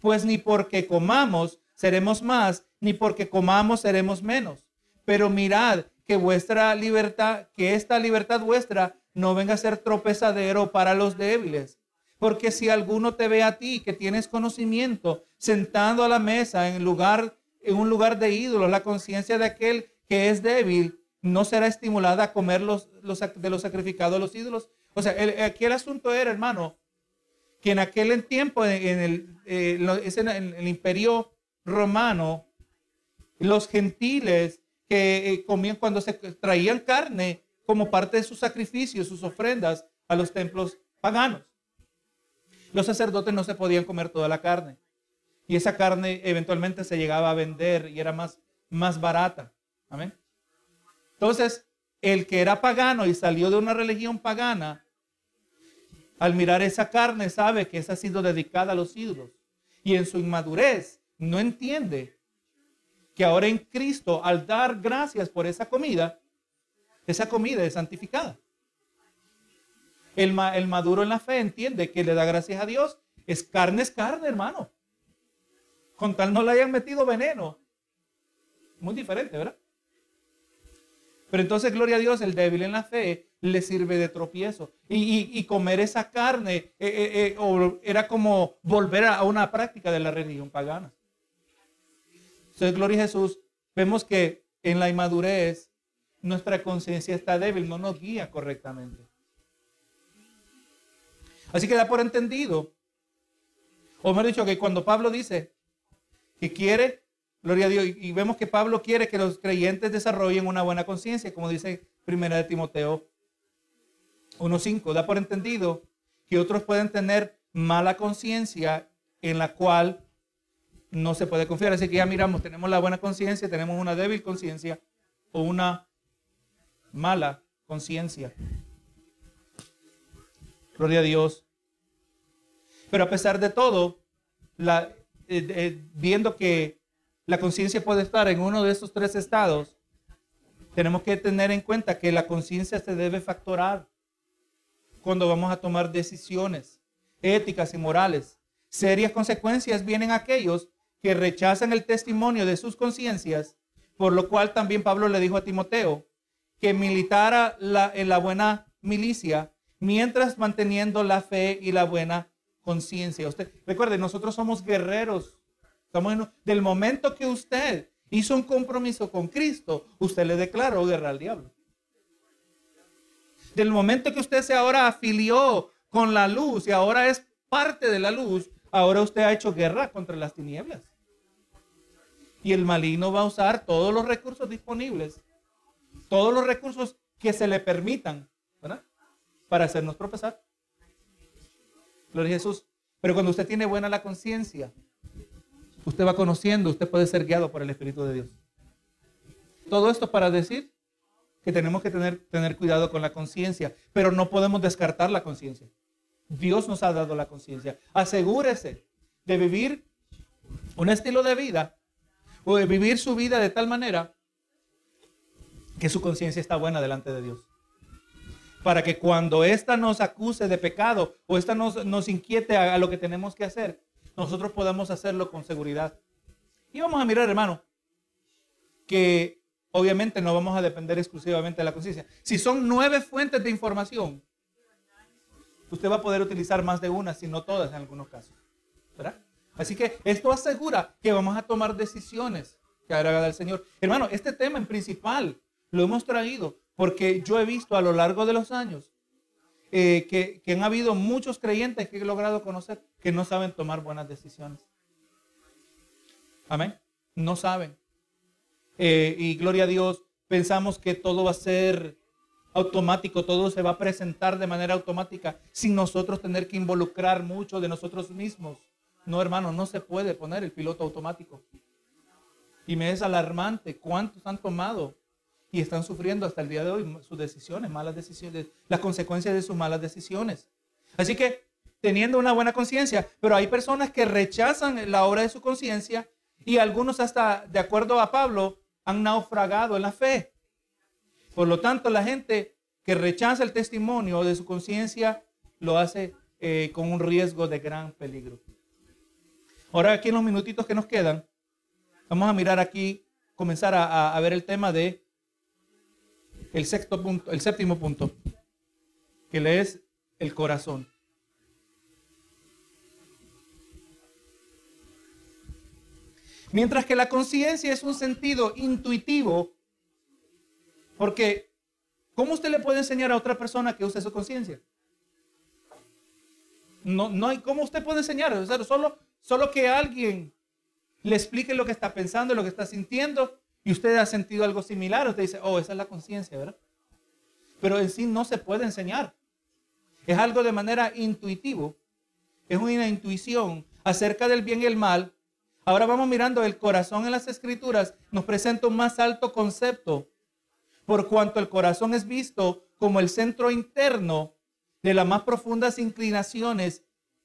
pues ni porque comamos seremos más, ni porque comamos seremos menos. Pero mirad que vuestra libertad, que esta libertad vuestra no venga a ser tropezadero para los débiles. Porque si alguno te ve a ti que tienes conocimiento sentando a la mesa en lugar en un lugar de ídolos, la conciencia de aquel que es débil no será estimulada a comer los, de los sacrificados a los ídolos. O sea, el, aquí el asunto era, hermano, que en aquel tiempo, en el, eh, en el imperio romano, los gentiles que eh, comían cuando se traían carne como parte de sus sacrificios, sus ofrendas a los templos paganos. Los sacerdotes no se podían comer toda la carne. Y esa carne eventualmente se llegaba a vender y era más, más barata. Amén. Entonces, el que era pagano y salió de una religión pagana, al mirar esa carne sabe que esa ha sido dedicada a los ídolos. Y en su inmadurez no entiende que ahora en Cristo, al dar gracias por esa comida, esa comida es santificada. El, maduro en la fe entiende que le da gracias a Dios. Es carne, es carne, hermano. Con tal no le hayan metido veneno. Muy diferente, ¿verdad? Pero entonces, gloria a Dios, el débil en la fe le sirve de tropiezo. Y, comer esa carne eh, eh, eh, era como volver a una práctica de la religión pagana. Entonces, gloria a Jesús, vemos que en la inmadurez nuestra conciencia está débil, no nos guía correctamente. Así que da por entendido, o dicho que cuando Pablo dice que quiere, gloria a Dios, y vemos que Pablo quiere que los creyentes desarrollen una buena conciencia, como dice Primera de Timoteo 1.5, da por entendido que otros pueden tener mala conciencia en la cual no se puede confiar. Así que ya miramos, tenemos la buena conciencia, tenemos una débil conciencia o una mala conciencia. Gloria a Dios. Pero a pesar de todo, eh, eh, viendo que la conciencia puede estar en uno de esos tres estados, tenemos que tener en cuenta que la conciencia se debe factorar cuando vamos a tomar decisiones éticas y morales. Serias consecuencias vienen aquellos que rechazan el testimonio de sus conciencias, por lo cual también Pablo le dijo a Timoteo que militara en la buena milicia mientras manteniendo la fe y la buena conciencia. Usted recuerde, nosotros somos guerreros. Estamos del momento que usted hizo un compromiso con Cristo, usted le declaró guerra al diablo. Del momento que usted se ahora afilió con la luz y ahora es parte de la luz, ahora usted ha hecho guerra contra las tinieblas. Y el maligno va a usar todos los recursos disponibles, todos los recursos que se le permitan. Para hacernos tropezar. Gloria a Jesús. Pero cuando usted tiene buena la conciencia, usted va conociendo, usted puede ser guiado por el Espíritu de Dios. Todo esto para decir que tenemos que tener, tener cuidado con la conciencia, pero no podemos descartar la conciencia. Dios nos ha dado la conciencia. Asegúrese de vivir un estilo de vida o de vivir su vida de tal manera que su conciencia está buena delante de Dios para que cuando ésta nos acuse de pecado o ésta nos, nos inquiete a, lo que tenemos que hacer, nosotros podamos hacerlo con seguridad. Y vamos a mirar, hermano, que obviamente no vamos a depender exclusivamente de la conciencia. Si son nueve fuentes de información, usted va a poder utilizar más de una, si no todas en algunos casos. ¿verdad? Así que esto asegura que vamos a tomar decisiones que agrada al Señor. Hermano, este tema en principal lo hemos traído porque yo he visto a lo largo de los años eh, que, han habido muchos creyentes que he logrado conocer que no saben tomar buenas decisiones. Amén. No saben. Eh, y gloria a Dios, pensamos que todo va a ser automático, todo se va a presentar de manera automática sin nosotros tener que involucrar mucho de nosotros mismos. No, hermano, no se puede poner el piloto automático. Y me es alarmante cuántos han tomado y están sufriendo hasta el día de hoy sus decisiones, malas decisiones, las consecuencias de sus malas decisiones. Así que teniendo una buena conciencia, pero hay personas que rechazan la obra de su conciencia y algunos hasta, de acuerdo a Pablo, han naufragado en la fe. Por lo tanto, la gente que rechaza el testimonio de su conciencia lo hace eh, con un riesgo de gran peligro. Ahora aquí en los minutitos que nos quedan, vamos a mirar aquí, comenzar a, a ver el tema de el sexto punto, el séptimo punto, que le es el corazón. Mientras que la conciencia es un sentido intuitivo, porque ¿cómo usted le puede enseñar a otra persona que use su conciencia? No, no hay cómo usted puede enseñar, solo, solo que alguien le explique lo que está pensando, lo que está sintiendo, y usted ha sentido algo similar, usted dice, oh, esa es la conciencia, ¿verdad? Pero en sí no se puede enseñar. Es algo de manera intuitivo, es una intuición acerca del bien y el mal Ahora vamos mirando el corazón en las escrituras, nos presenta un más alto concepto, por cuanto el corazón es visto como el centro interno de las más profundas inclinaciones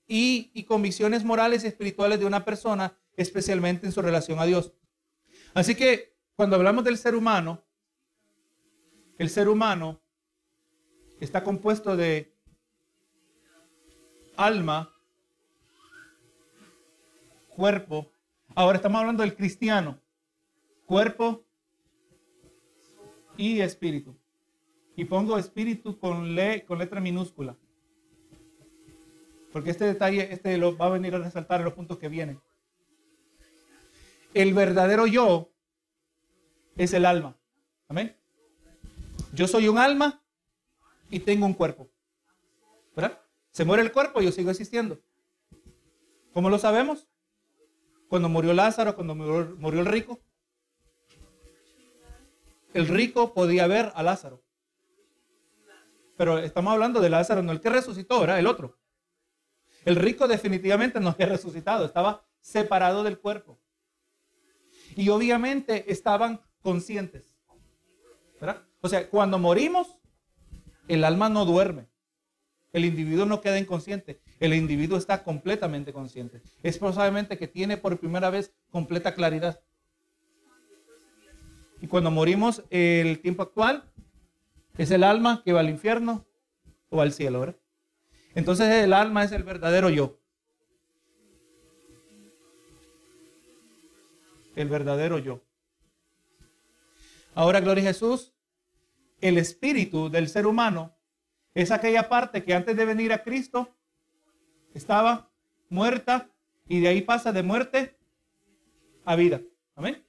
y, y convicciones morales y espirituales de una persona, especialmente en su relación a Dios. Así que cuando hablamos del ser humano, el ser humano está compuesto de alma, cuerpo Ahora estamos hablando del cristiano. Cuerpo y espíritu. Y pongo espíritu con, le, con letra minúscula. Porque este detalle este lo va a venir a resaltar en los puntos que vienen. El verdadero yo es el alma. Amén. Yo soy un alma y tengo un cuerpo. ¿Verdad? Se muere el cuerpo y yo sigo existiendo. ¿Cómo lo sabemos? Cuando murió Lázaro, cuando murió, el rico. El rico podía ver a Lázaro. Pero estamos hablando de Lázaro, no el que resucitó, era el otro. El rico definitivamente no había resucitado, estaba separado del cuerpo. Y obviamente estaban conscientes. ¿verdad? O sea, cuando morimos, el alma no duerme. El individuo no queda inconsciente. El individuo está completamente consciente. Es probablemente que tiene por primera vez completa claridad. Y cuando morimos, el tiempo actual es el alma que va al infierno o al cielo, ¿verdad? Entonces el alma es el verdadero yo. El verdadero yo. Ahora, gloria a Jesús, el espíritu del ser humano es aquella parte que antes de venir a Cristo estaba muerta y de ahí pasa de muerte a vida. Amén.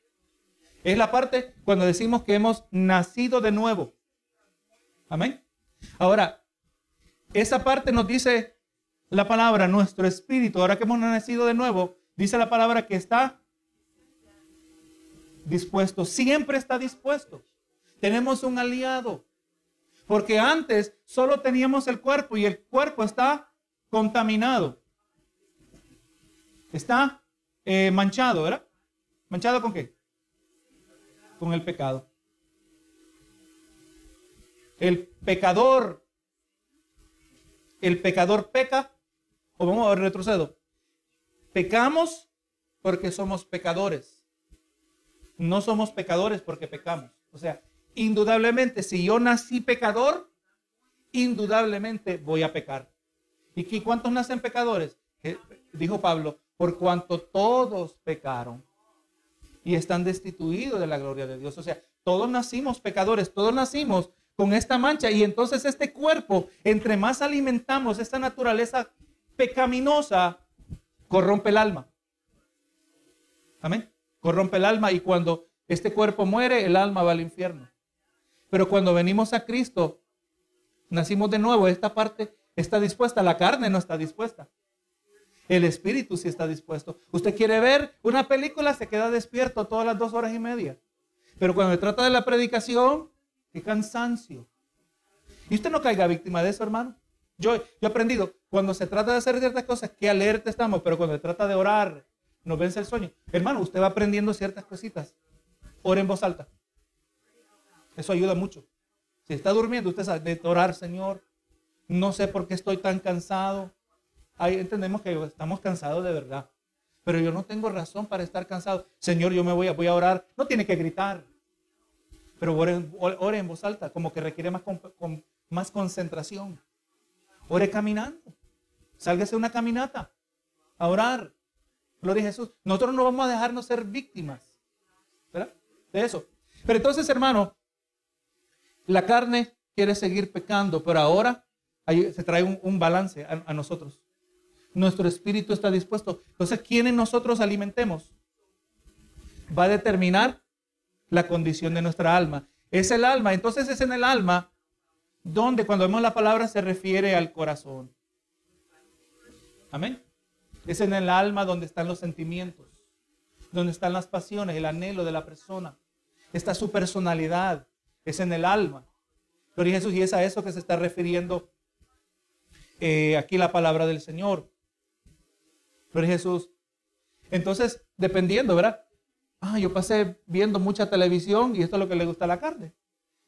Es la parte cuando decimos que hemos nacido de nuevo. Amén. Ahora, esa parte nos dice la palabra, nuestro espíritu, ahora que hemos nacido de nuevo, dice la palabra que está dispuesto, siempre está dispuesto. Tenemos un aliado, porque antes solo teníamos el cuerpo y el cuerpo está contaminado. Está eh, manchado, ¿verdad? ¿Manchado con qué? Con el pecado. El pecador, el pecador peca, o vamos a retrocedo. Pecamos porque somos pecadores. No somos pecadores porque pecamos. O sea, indudablemente, si yo nací pecador, indudablemente voy a pecar. ¿Y cuántos nacen pecadores? Eh, dijo Pablo, por cuanto todos pecaron y están destituidos de la gloria de Dios. O sea, todos nacimos pecadores, todos nacimos con esta mancha y entonces este cuerpo, entre más alimentamos esta naturaleza pecaminosa, corrompe el alma. Amén. Corrompe el alma y cuando este cuerpo muere, el alma va al infierno. Pero cuando venimos a Cristo, nacimos de nuevo, esta parte está dispuesta, la carne no está dispuesta. El espíritu sí está dispuesto. Usted quiere ver una película, se queda despierto todas las dos horas y media. Pero cuando se trata de la predicación, qué cansancio. Y usted no caiga víctima de eso, hermano. Yo, yo he aprendido, cuando se trata de hacer ciertas cosas, qué alerta estamos, pero cuando se trata de orar, nos vence el sueño. Hermano, usted va aprendiendo ciertas cositas. Ore en voz alta. Eso ayuda mucho. Si está durmiendo, usted sabe de orar, Señor. No sé por qué estoy tan cansado. Ahí entendemos que estamos cansados de verdad. Pero yo no tengo razón para estar cansado. Señor, yo me voy a, voy a orar. No tiene que gritar. Pero ore, en voz alta, como que requiere más, con, más concentración. Ore caminando. Sálgase una caminata a orar. Gloria a Jesús. Nosotros no vamos a dejarnos ser víctimas. ¿Verdad? De eso. Pero entonces, hermano, la carne quiere seguir pecando, pero ahora se trae un, balance a, nosotros. Nuestro espíritu está dispuesto. Entonces, ¿quiénes nosotros alimentemos? Va a determinar la condición de nuestra alma. Es el alma. Entonces es en el alma donde cuando vemos la palabra se refiere al corazón. Amén. Es en el alma donde están los sentimientos, donde están las pasiones, el anhelo de la persona. Está su personalidad. Es en el alma. Gloria a Jesús. Y es a eso que se está refiriendo eh, aquí la palabra del Señor. Gloria a Jesús. Entonces, dependiendo, ¿verdad? Ah, yo pasé viendo mucha televisión y esto es lo que le gusta a la carne.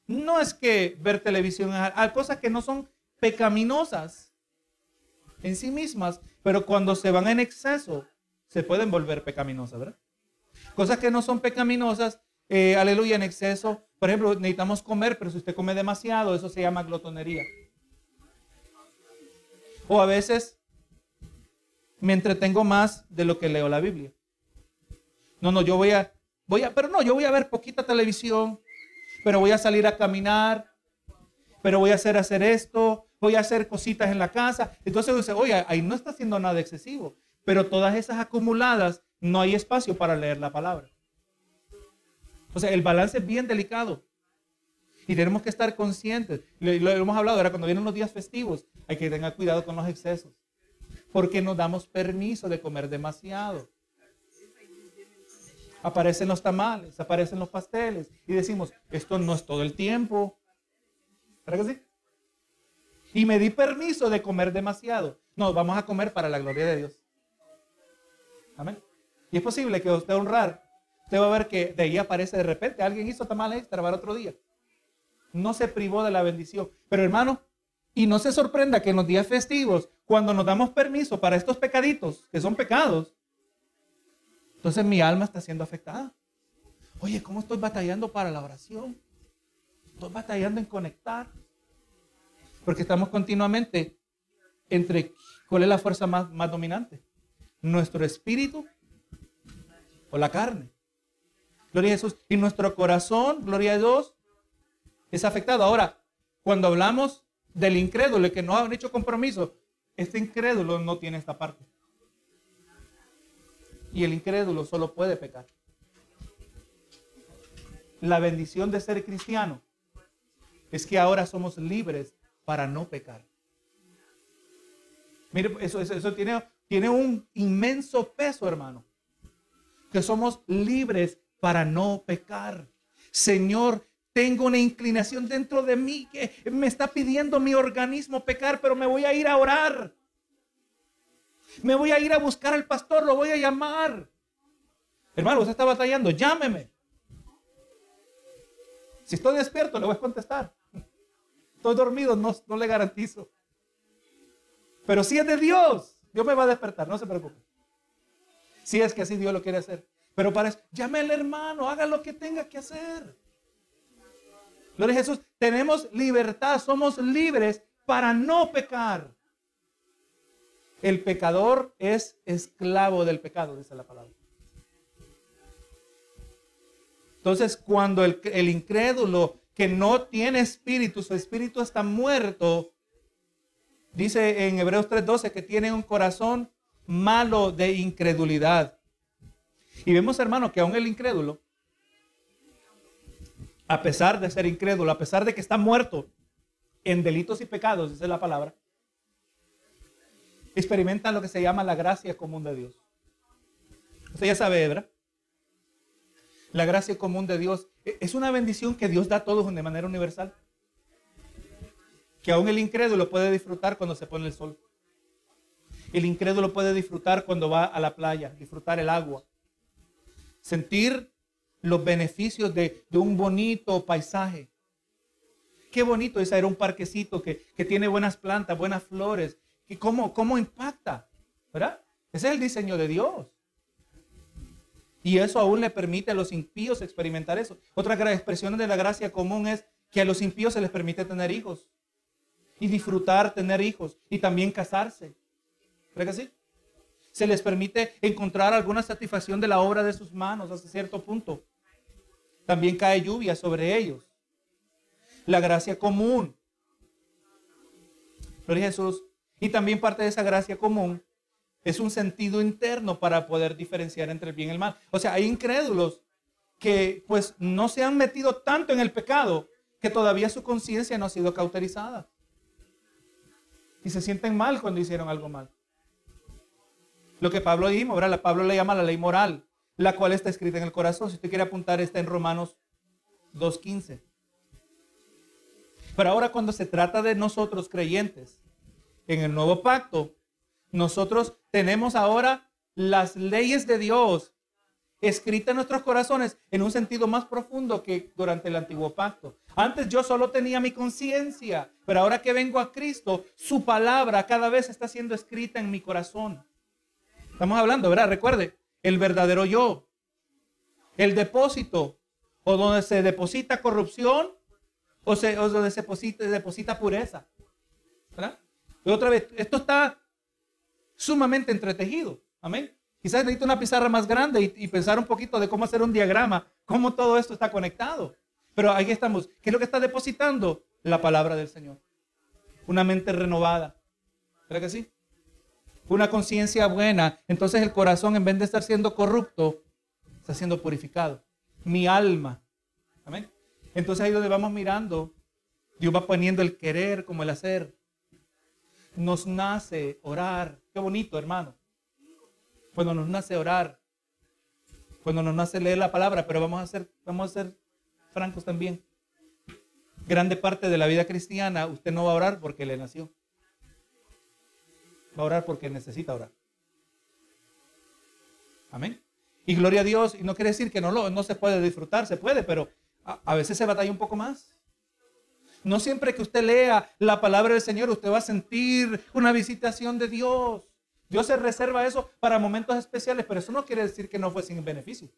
No es que ver televisión, hay cosas que no son pecaminosas en sí mismas, pero cuando se van en exceso, se pueden volver pecaminosas, ¿verdad? Cosas que no son pecaminosas, eh, aleluya, en exceso. Por ejemplo, necesitamos comer, pero si usted come demasiado, eso se llama glotonería. O a veces me entretengo más de lo que leo la Biblia. No, no, yo voy a, voy a, pero no, yo voy a ver poquita televisión, pero voy a salir a caminar, pero voy a hacer hacer esto, voy a hacer cositas en la casa. Entonces dice, oye, ahí no está haciendo nada excesivo, pero todas esas acumuladas no hay espacio para leer la palabra. Sea, el balance es bien delicado. Y tenemos que estar conscientes. Lo, hemos hablado ahora cuando vienen los días festivos. Hay que tener cuidado con los excesos. Porque nos damos permiso de comer demasiado aparecen los tamales, aparecen los pasteles y decimos, esto no es todo el tiempo. ¿Verdad que sí? Y me di permiso de comer demasiado. No, vamos a comer para la gloria de Dios. Amén. Y es posible que usted honrar, usted va a ver que de ahí aparece de repente, alguien hizo tamales para otro día. No se privó de la bendición. Pero hermano, y no se sorprenda que en los días festivos, cuando nos damos permiso para estos pecaditos, que son pecados, entonces mi alma está siendo afectada. Oye, ¿cómo estoy batallando para la oración? Estoy batallando en conectar. Porque estamos continuamente entre cuál es la fuerza más, más dominante. Nuestro espíritu o la carne. Gloria a Jesús. Y nuestro corazón, gloria a Dios, es afectado. Ahora, cuando hablamos del incrédulo que no han hecho compromiso, este incrédulo no tiene esta parte. Y el incrédulo solo puede pecar. La bendición de ser cristiano es que ahora somos libres para no pecar. Mire, eso, eso, tiene, tiene un inmenso peso, hermano. Que somos libres para no pecar. Señor, tengo una inclinación dentro de mí que me está pidiendo mi organismo pecar, pero me voy a ir a orar. Me voy a ir a buscar al pastor, lo voy a llamar. Hermano, usted está batallando, llámeme. Si estoy despierto, le voy a contestar. Estoy dormido, no, no le garantizo. Pero si es de Dios, Dios me va a despertar, no se preocupe. Si es que así Dios lo quiere hacer. Pero para eso, llame al hermano, haga lo que tenga que hacer. Gloria a Jesús, tenemos libertad, somos libres para no pecar. El pecador es esclavo del pecado, dice la palabra. Entonces, cuando el, incrédulo que no tiene espíritu, su espíritu está muerto, dice en Hebreos 3:12 que tiene un corazón malo de incredulidad. Y vemos, hermano, que aún el incrédulo, a pesar de ser incrédulo, a pesar de que está muerto en delitos y pecados, dice la palabra, experimentan lo que se llama la gracia común de Dios. Usted ya sabe, ¿verdad? La gracia común de Dios e-, es una bendición que Dios da a todos de manera universal. Que aún el incrédulo puede disfrutar cuando se pone el sol. El incrédulo puede disfrutar cuando va a la playa, disfrutar el agua. Sentir los beneficios de, un bonito paisaje. Qué bonito es ir un parquecito que, que tiene buenas plantas, buenas flores. Y cómo, cómo impacta, ¿verdad? Ese es el diseño de Dios. Y eso aún le permite a los impíos experimentar eso. Otra expresión de la gracia común es que a los impíos se les permite tener hijos y disfrutar tener hijos y también casarse. ¿Verdad que sí? Se les permite encontrar alguna satisfacción de la obra de sus manos hasta cierto punto. También cae lluvia sobre ellos. La gracia común. Gloria Jesús. Y también parte de esa gracia común es un sentido interno para poder diferenciar entre el bien y el mal. O sea, hay incrédulos que pues no se han metido tanto en el pecado que todavía su conciencia no ha sido cauterizada. Y se sienten mal cuando hicieron algo mal. Lo que Pablo dijo, ¿verdad? Pablo le llama la ley moral, la cual está escrita en el corazón. Si usted quiere apuntar, está en Romanos 2.15. Pero ahora cuando se trata de nosotros creyentes, en el nuevo pacto, nosotros tenemos ahora las leyes de Dios escritas en nuestros corazones en un sentido más profundo que durante el antiguo pacto. Antes yo solo tenía mi conciencia, pero ahora que vengo a Cristo, su palabra cada vez está siendo escrita en mi corazón. Estamos hablando, ¿verdad? Recuerde, el verdadero yo, el depósito, o donde se deposita corrupción, o, se, donde se deposita, deposita pureza. ¿verdad? Y otra vez, esto está sumamente entretejido. Amén. Quizás necesito una pizarra más grande y, pensar un poquito de cómo hacer un diagrama, cómo todo esto está conectado. Pero ahí estamos. ¿Qué es lo que está depositando? La palabra del Señor. Una mente renovada. ¿Verdad que sí? Una conciencia buena. Entonces el corazón, en vez de estar siendo corrupto, está siendo purificado. Mi alma. Amén. Entonces ahí donde vamos mirando, Dios va poniendo el querer como el hacer nos nace orar. Qué bonito, hermano. Cuando nos nace orar. Cuando nos nace leer la palabra, pero vamos a ser, vamos a ser francos también. Grande parte de la vida cristiana, usted no va a orar porque le nació. Va a orar porque necesita orar. Amén. Y gloria a Dios. Y no quiere decir que no, lo, no se puede disfrutar, se puede, pero a, a veces se batalla un poco más. No siempre que usted lea la palabra del Señor, usted va a sentir una visitación de Dios. Dios se reserva eso para momentos especiales, pero eso no quiere decir que no fue sin beneficio.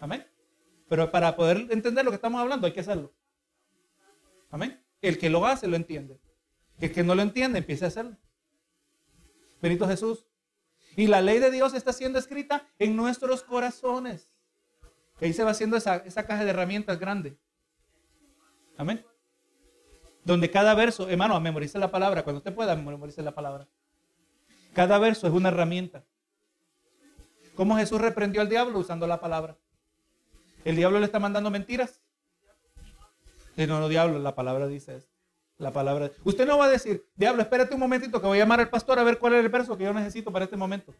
Amén. Pero para poder entender lo que estamos hablando hay que hacerlo. Amén. El que lo hace lo entiende. El que no lo entiende empieza a hacerlo. Benito Jesús. Y la ley de Dios está siendo escrita en nuestros corazones. ahí se va haciendo esa, esa caja de herramientas grande. Amén. Donde cada verso, hermano, memorice la palabra. Cuando usted pueda, memorice la palabra. Cada verso es una herramienta. ¿Cómo Jesús reprendió al diablo usando la palabra? ¿El diablo le está mandando mentiras? no, no, diablo, la palabra dice esto. La palabra. Usted no va a decir, diablo, espérate un momentito que voy a llamar al pastor a ver cuál es el verso que yo necesito para este momento.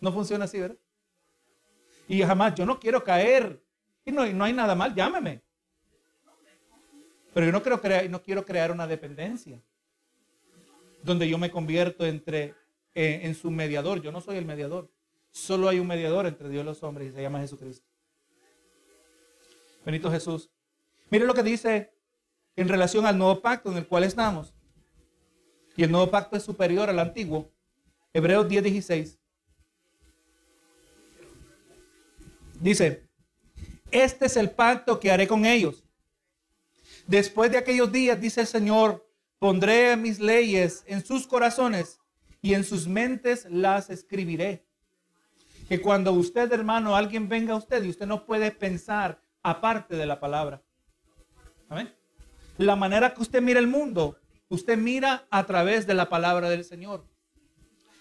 No funciona así, ¿verdad? Y jamás, yo no quiero caer. Y no, no hay nada mal, llámeme. Pero yo no, quiero crear, no quiero crear una dependencia donde yo me convierto entre, eh, en su mediador. Yo no soy el mediador. Solo hay un mediador entre Dios y los hombres y se llama Jesucristo. Benito Jesús. Mire lo que dice en relación al nuevo pacto en el cual estamos. Y el nuevo pacto es superior al antiguo. Hebreos 10, 16. Dice, este es el pacto que haré con ellos Después de aquellos días, dice el Señor, pondré mis leyes en sus corazones y en sus mentes las escribiré. Que cuando usted, hermano, alguien venga a usted y usted no puede pensar aparte de la palabra. ¿Amén? La manera que usted mira el mundo, usted mira a través de la palabra del Señor.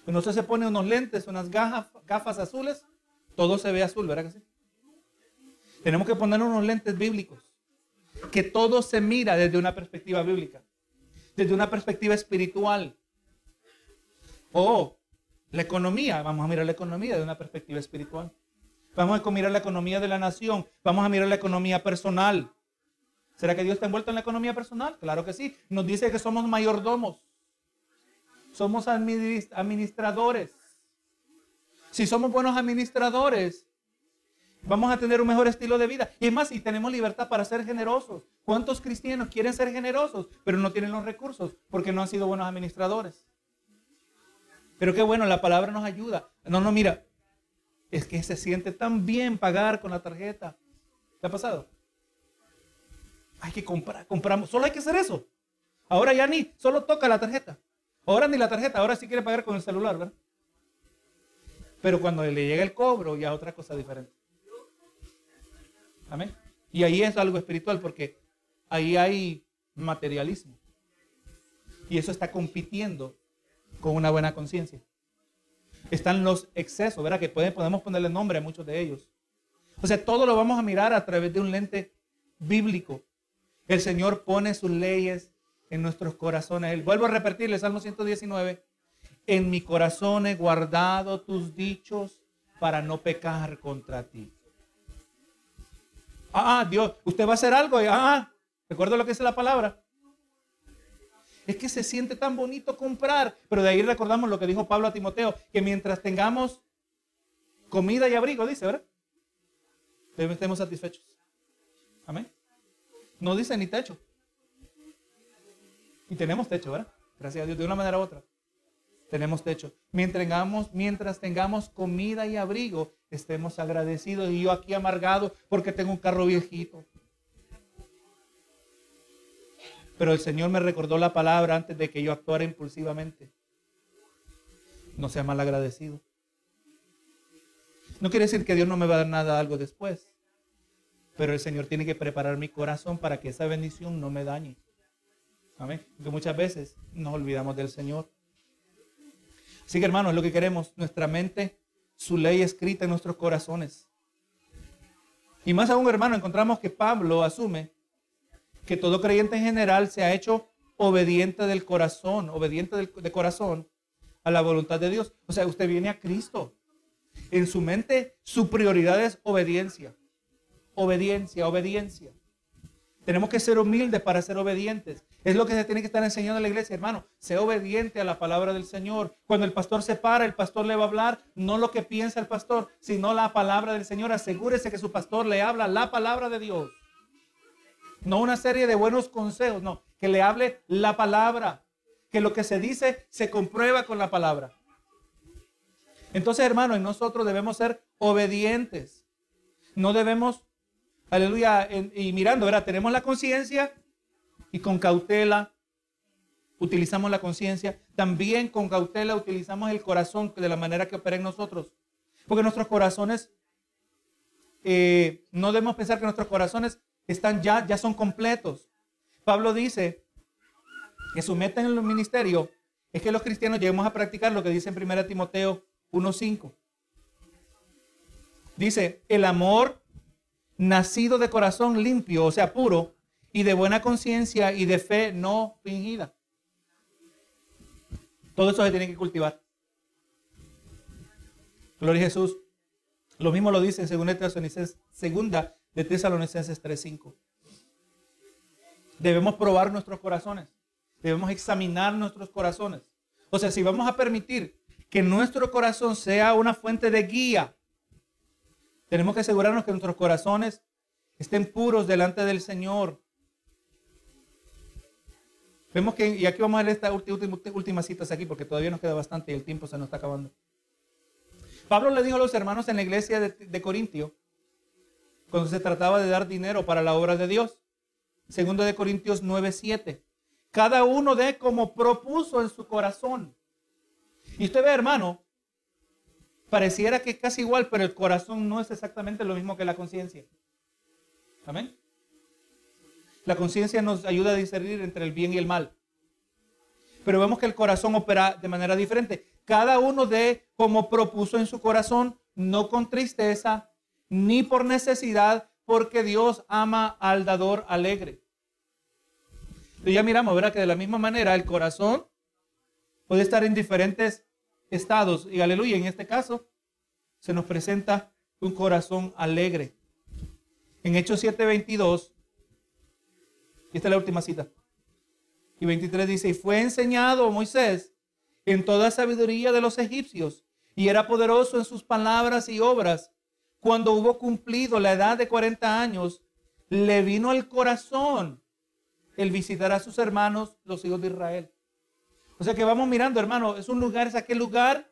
Cuando usted se pone unos lentes, unas gafas, gafas azules, todo se ve azul, ¿verdad que sí? Tenemos que poner unos lentes bíblicos que todo se mira desde una perspectiva bíblica, desde una perspectiva espiritual. O la economía, vamos a mirar la economía de una perspectiva espiritual. Vamos a mirar la economía de la nación, vamos a mirar la economía personal. ¿Será que Dios está envuelto en la economía personal? Claro que sí. Nos dice que somos mayordomos. Somos administradores. Si somos buenos administradores, Vamos a tener un mejor estilo de vida. Y es más, si tenemos libertad para ser generosos. ¿Cuántos cristianos quieren ser generosos, pero no tienen los recursos porque no han sido buenos administradores? Pero qué bueno, la palabra nos ayuda. No, no, mira, es que se siente tan bien pagar con la tarjeta. ¿Qué ha pasado? Hay que comprar, compramos, solo hay que hacer eso. Ahora ya ni, solo toca la tarjeta. Ahora ni la tarjeta, ahora sí quiere pagar con el celular, ¿verdad? Pero cuando le llega el cobro, ya otra cosa diferente. Amén. Y ahí es algo espiritual porque ahí hay materialismo. Y eso está compitiendo con una buena conciencia. Están los excesos, ¿verdad? Que podemos ponerle nombre a muchos de ellos. O sea, todo lo vamos a mirar a través de un lente bíblico. El Señor pone sus leyes en nuestros corazones. Vuelvo a repetirle, Salmo 119. En mi corazón he guardado tus dichos para no pecar contra ti. Ah, ah Dios, usted va a hacer algo. Ah, ah, recuerdo lo que dice la palabra. Es que se siente tan bonito comprar. Pero de ahí recordamos lo que dijo Pablo a Timoteo, que mientras tengamos comida y abrigo, dice, ¿verdad? Estemos satisfechos. Amén. No dice ni techo. Y tenemos techo, ¿verdad? Gracias a Dios, de una manera u otra. Tenemos techo. Mientras tengamos, mientras tengamos comida y abrigo, estemos agradecidos. Y yo aquí amargado porque tengo un carro viejito. Pero el Señor me recordó la palabra antes de que yo actuara impulsivamente. No sea mal agradecido. No quiere decir que Dios no me va a dar nada algo después. Pero el Señor tiene que preparar mi corazón para que esa bendición no me dañe. Amén. Porque muchas veces nos olvidamos del Señor. Así que hermanos, lo que queremos, nuestra mente, su ley escrita en nuestros corazones. Y más aún, hermano, encontramos que Pablo asume que todo creyente en general se ha hecho obediente del corazón, obediente de corazón a la voluntad de Dios. O sea, usted viene a Cristo. En su mente, su prioridad es obediencia. Obediencia, obediencia. Tenemos que ser humildes para ser obedientes. Es lo que se tiene que estar enseñando en la iglesia, hermano. Sea obediente a la palabra del Señor. Cuando el pastor se para, el pastor le va a hablar no lo que piensa el pastor, sino la palabra del Señor. Asegúrese que su pastor le habla la palabra de Dios. No una serie de buenos consejos, no, que le hable la palabra, que lo que se dice se comprueba con la palabra. Entonces, hermano, nosotros debemos ser obedientes. No debemos, aleluya, y mirando, ¿verdad? Tenemos la conciencia y con cautela utilizamos la conciencia. También con cautela utilizamos el corazón de la manera que opera en nosotros. Porque nuestros corazones, eh, no debemos pensar que nuestros corazones están ya, ya son completos. Pablo dice que su meta en el ministerio es que los cristianos lleguemos a practicar lo que dice en 1 Timoteo 1.5. Dice, el amor nacido de corazón limpio, o sea, puro, y de buena conciencia y de fe no fingida. Todo eso se tiene que cultivar. Gloria a Jesús. Lo mismo lo dice segunda segunda de Tesalonicenses 3:5. Debemos probar nuestros corazones. Debemos examinar nuestros corazones. O sea, si vamos a permitir que nuestro corazón sea una fuente de guía, tenemos que asegurarnos que nuestros corazones estén puros delante del Señor. Vemos que, y aquí vamos a ver esta última, última cita aquí, porque todavía nos queda bastante y el tiempo se nos está acabando. Pablo le dijo a los hermanos en la iglesia de, de Corintio, cuando se trataba de dar dinero para la obra de Dios. Segundo de Corintios 9:7. Cada uno de como propuso en su corazón. Y usted ve, hermano, pareciera que es casi igual, pero el corazón no es exactamente lo mismo que la conciencia. Amén. La conciencia nos ayuda a discernir entre el bien y el mal. Pero vemos que el corazón opera de manera diferente. Cada uno de como propuso en su corazón, no con tristeza, ni por necesidad, porque Dios ama al dador alegre. Y ya miramos, ¿verdad? Que de la misma manera el corazón puede estar en diferentes estados. Y aleluya, en este caso se nos presenta un corazón alegre. En Hechos 7:22, y esta es la última cita. Y 23 dice, y fue enseñado Moisés en toda sabiduría de los egipcios, y era poderoso en sus palabras y obras cuando hubo cumplido la edad de 40 años, le vino al corazón el visitar a sus hermanos, los hijos de Israel. O sea que vamos mirando, hermano, es un lugar, es aquel lugar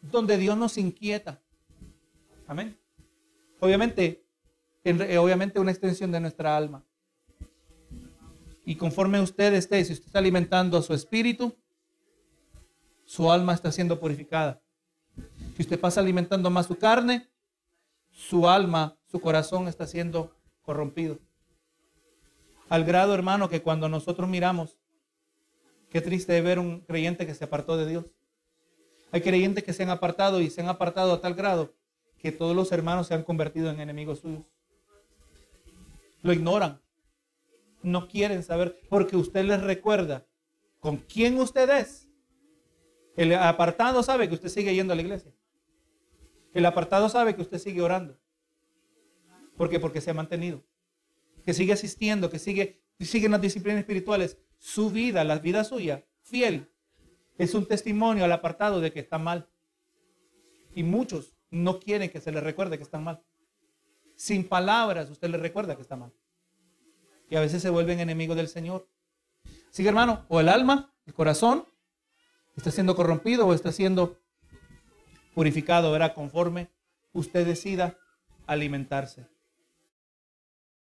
donde Dios nos inquieta. Amén. Obviamente, obviamente una extensión de nuestra alma. Y conforme usted esté, si usted está alimentando a su espíritu, su alma está siendo purificada. Si usted pasa alimentando más su carne, su alma, su corazón está siendo corrompido. Al grado, hermano, que cuando nosotros miramos, qué triste ver un creyente que se apartó de Dios. Hay creyentes que se han apartado y se han apartado a tal grado que todos los hermanos se han convertido en enemigos suyos. Lo ignoran. No quieren saber porque usted les recuerda con quién usted es. El apartado sabe que usted sigue yendo a la iglesia. El apartado sabe que usted sigue orando. ¿Por qué? Porque se ha mantenido. Que sigue asistiendo, que sigue, sigue en las disciplinas espirituales. Su vida, la vida suya, fiel, es un testimonio al apartado de que está mal. Y muchos no quieren que se les recuerde que están mal. Sin palabras usted les recuerda que está mal. Y a veces se vuelven enemigos del Señor. Así que hermano, o el alma, el corazón, está siendo corrompido o está siendo purificado, verá, conforme usted decida alimentarse.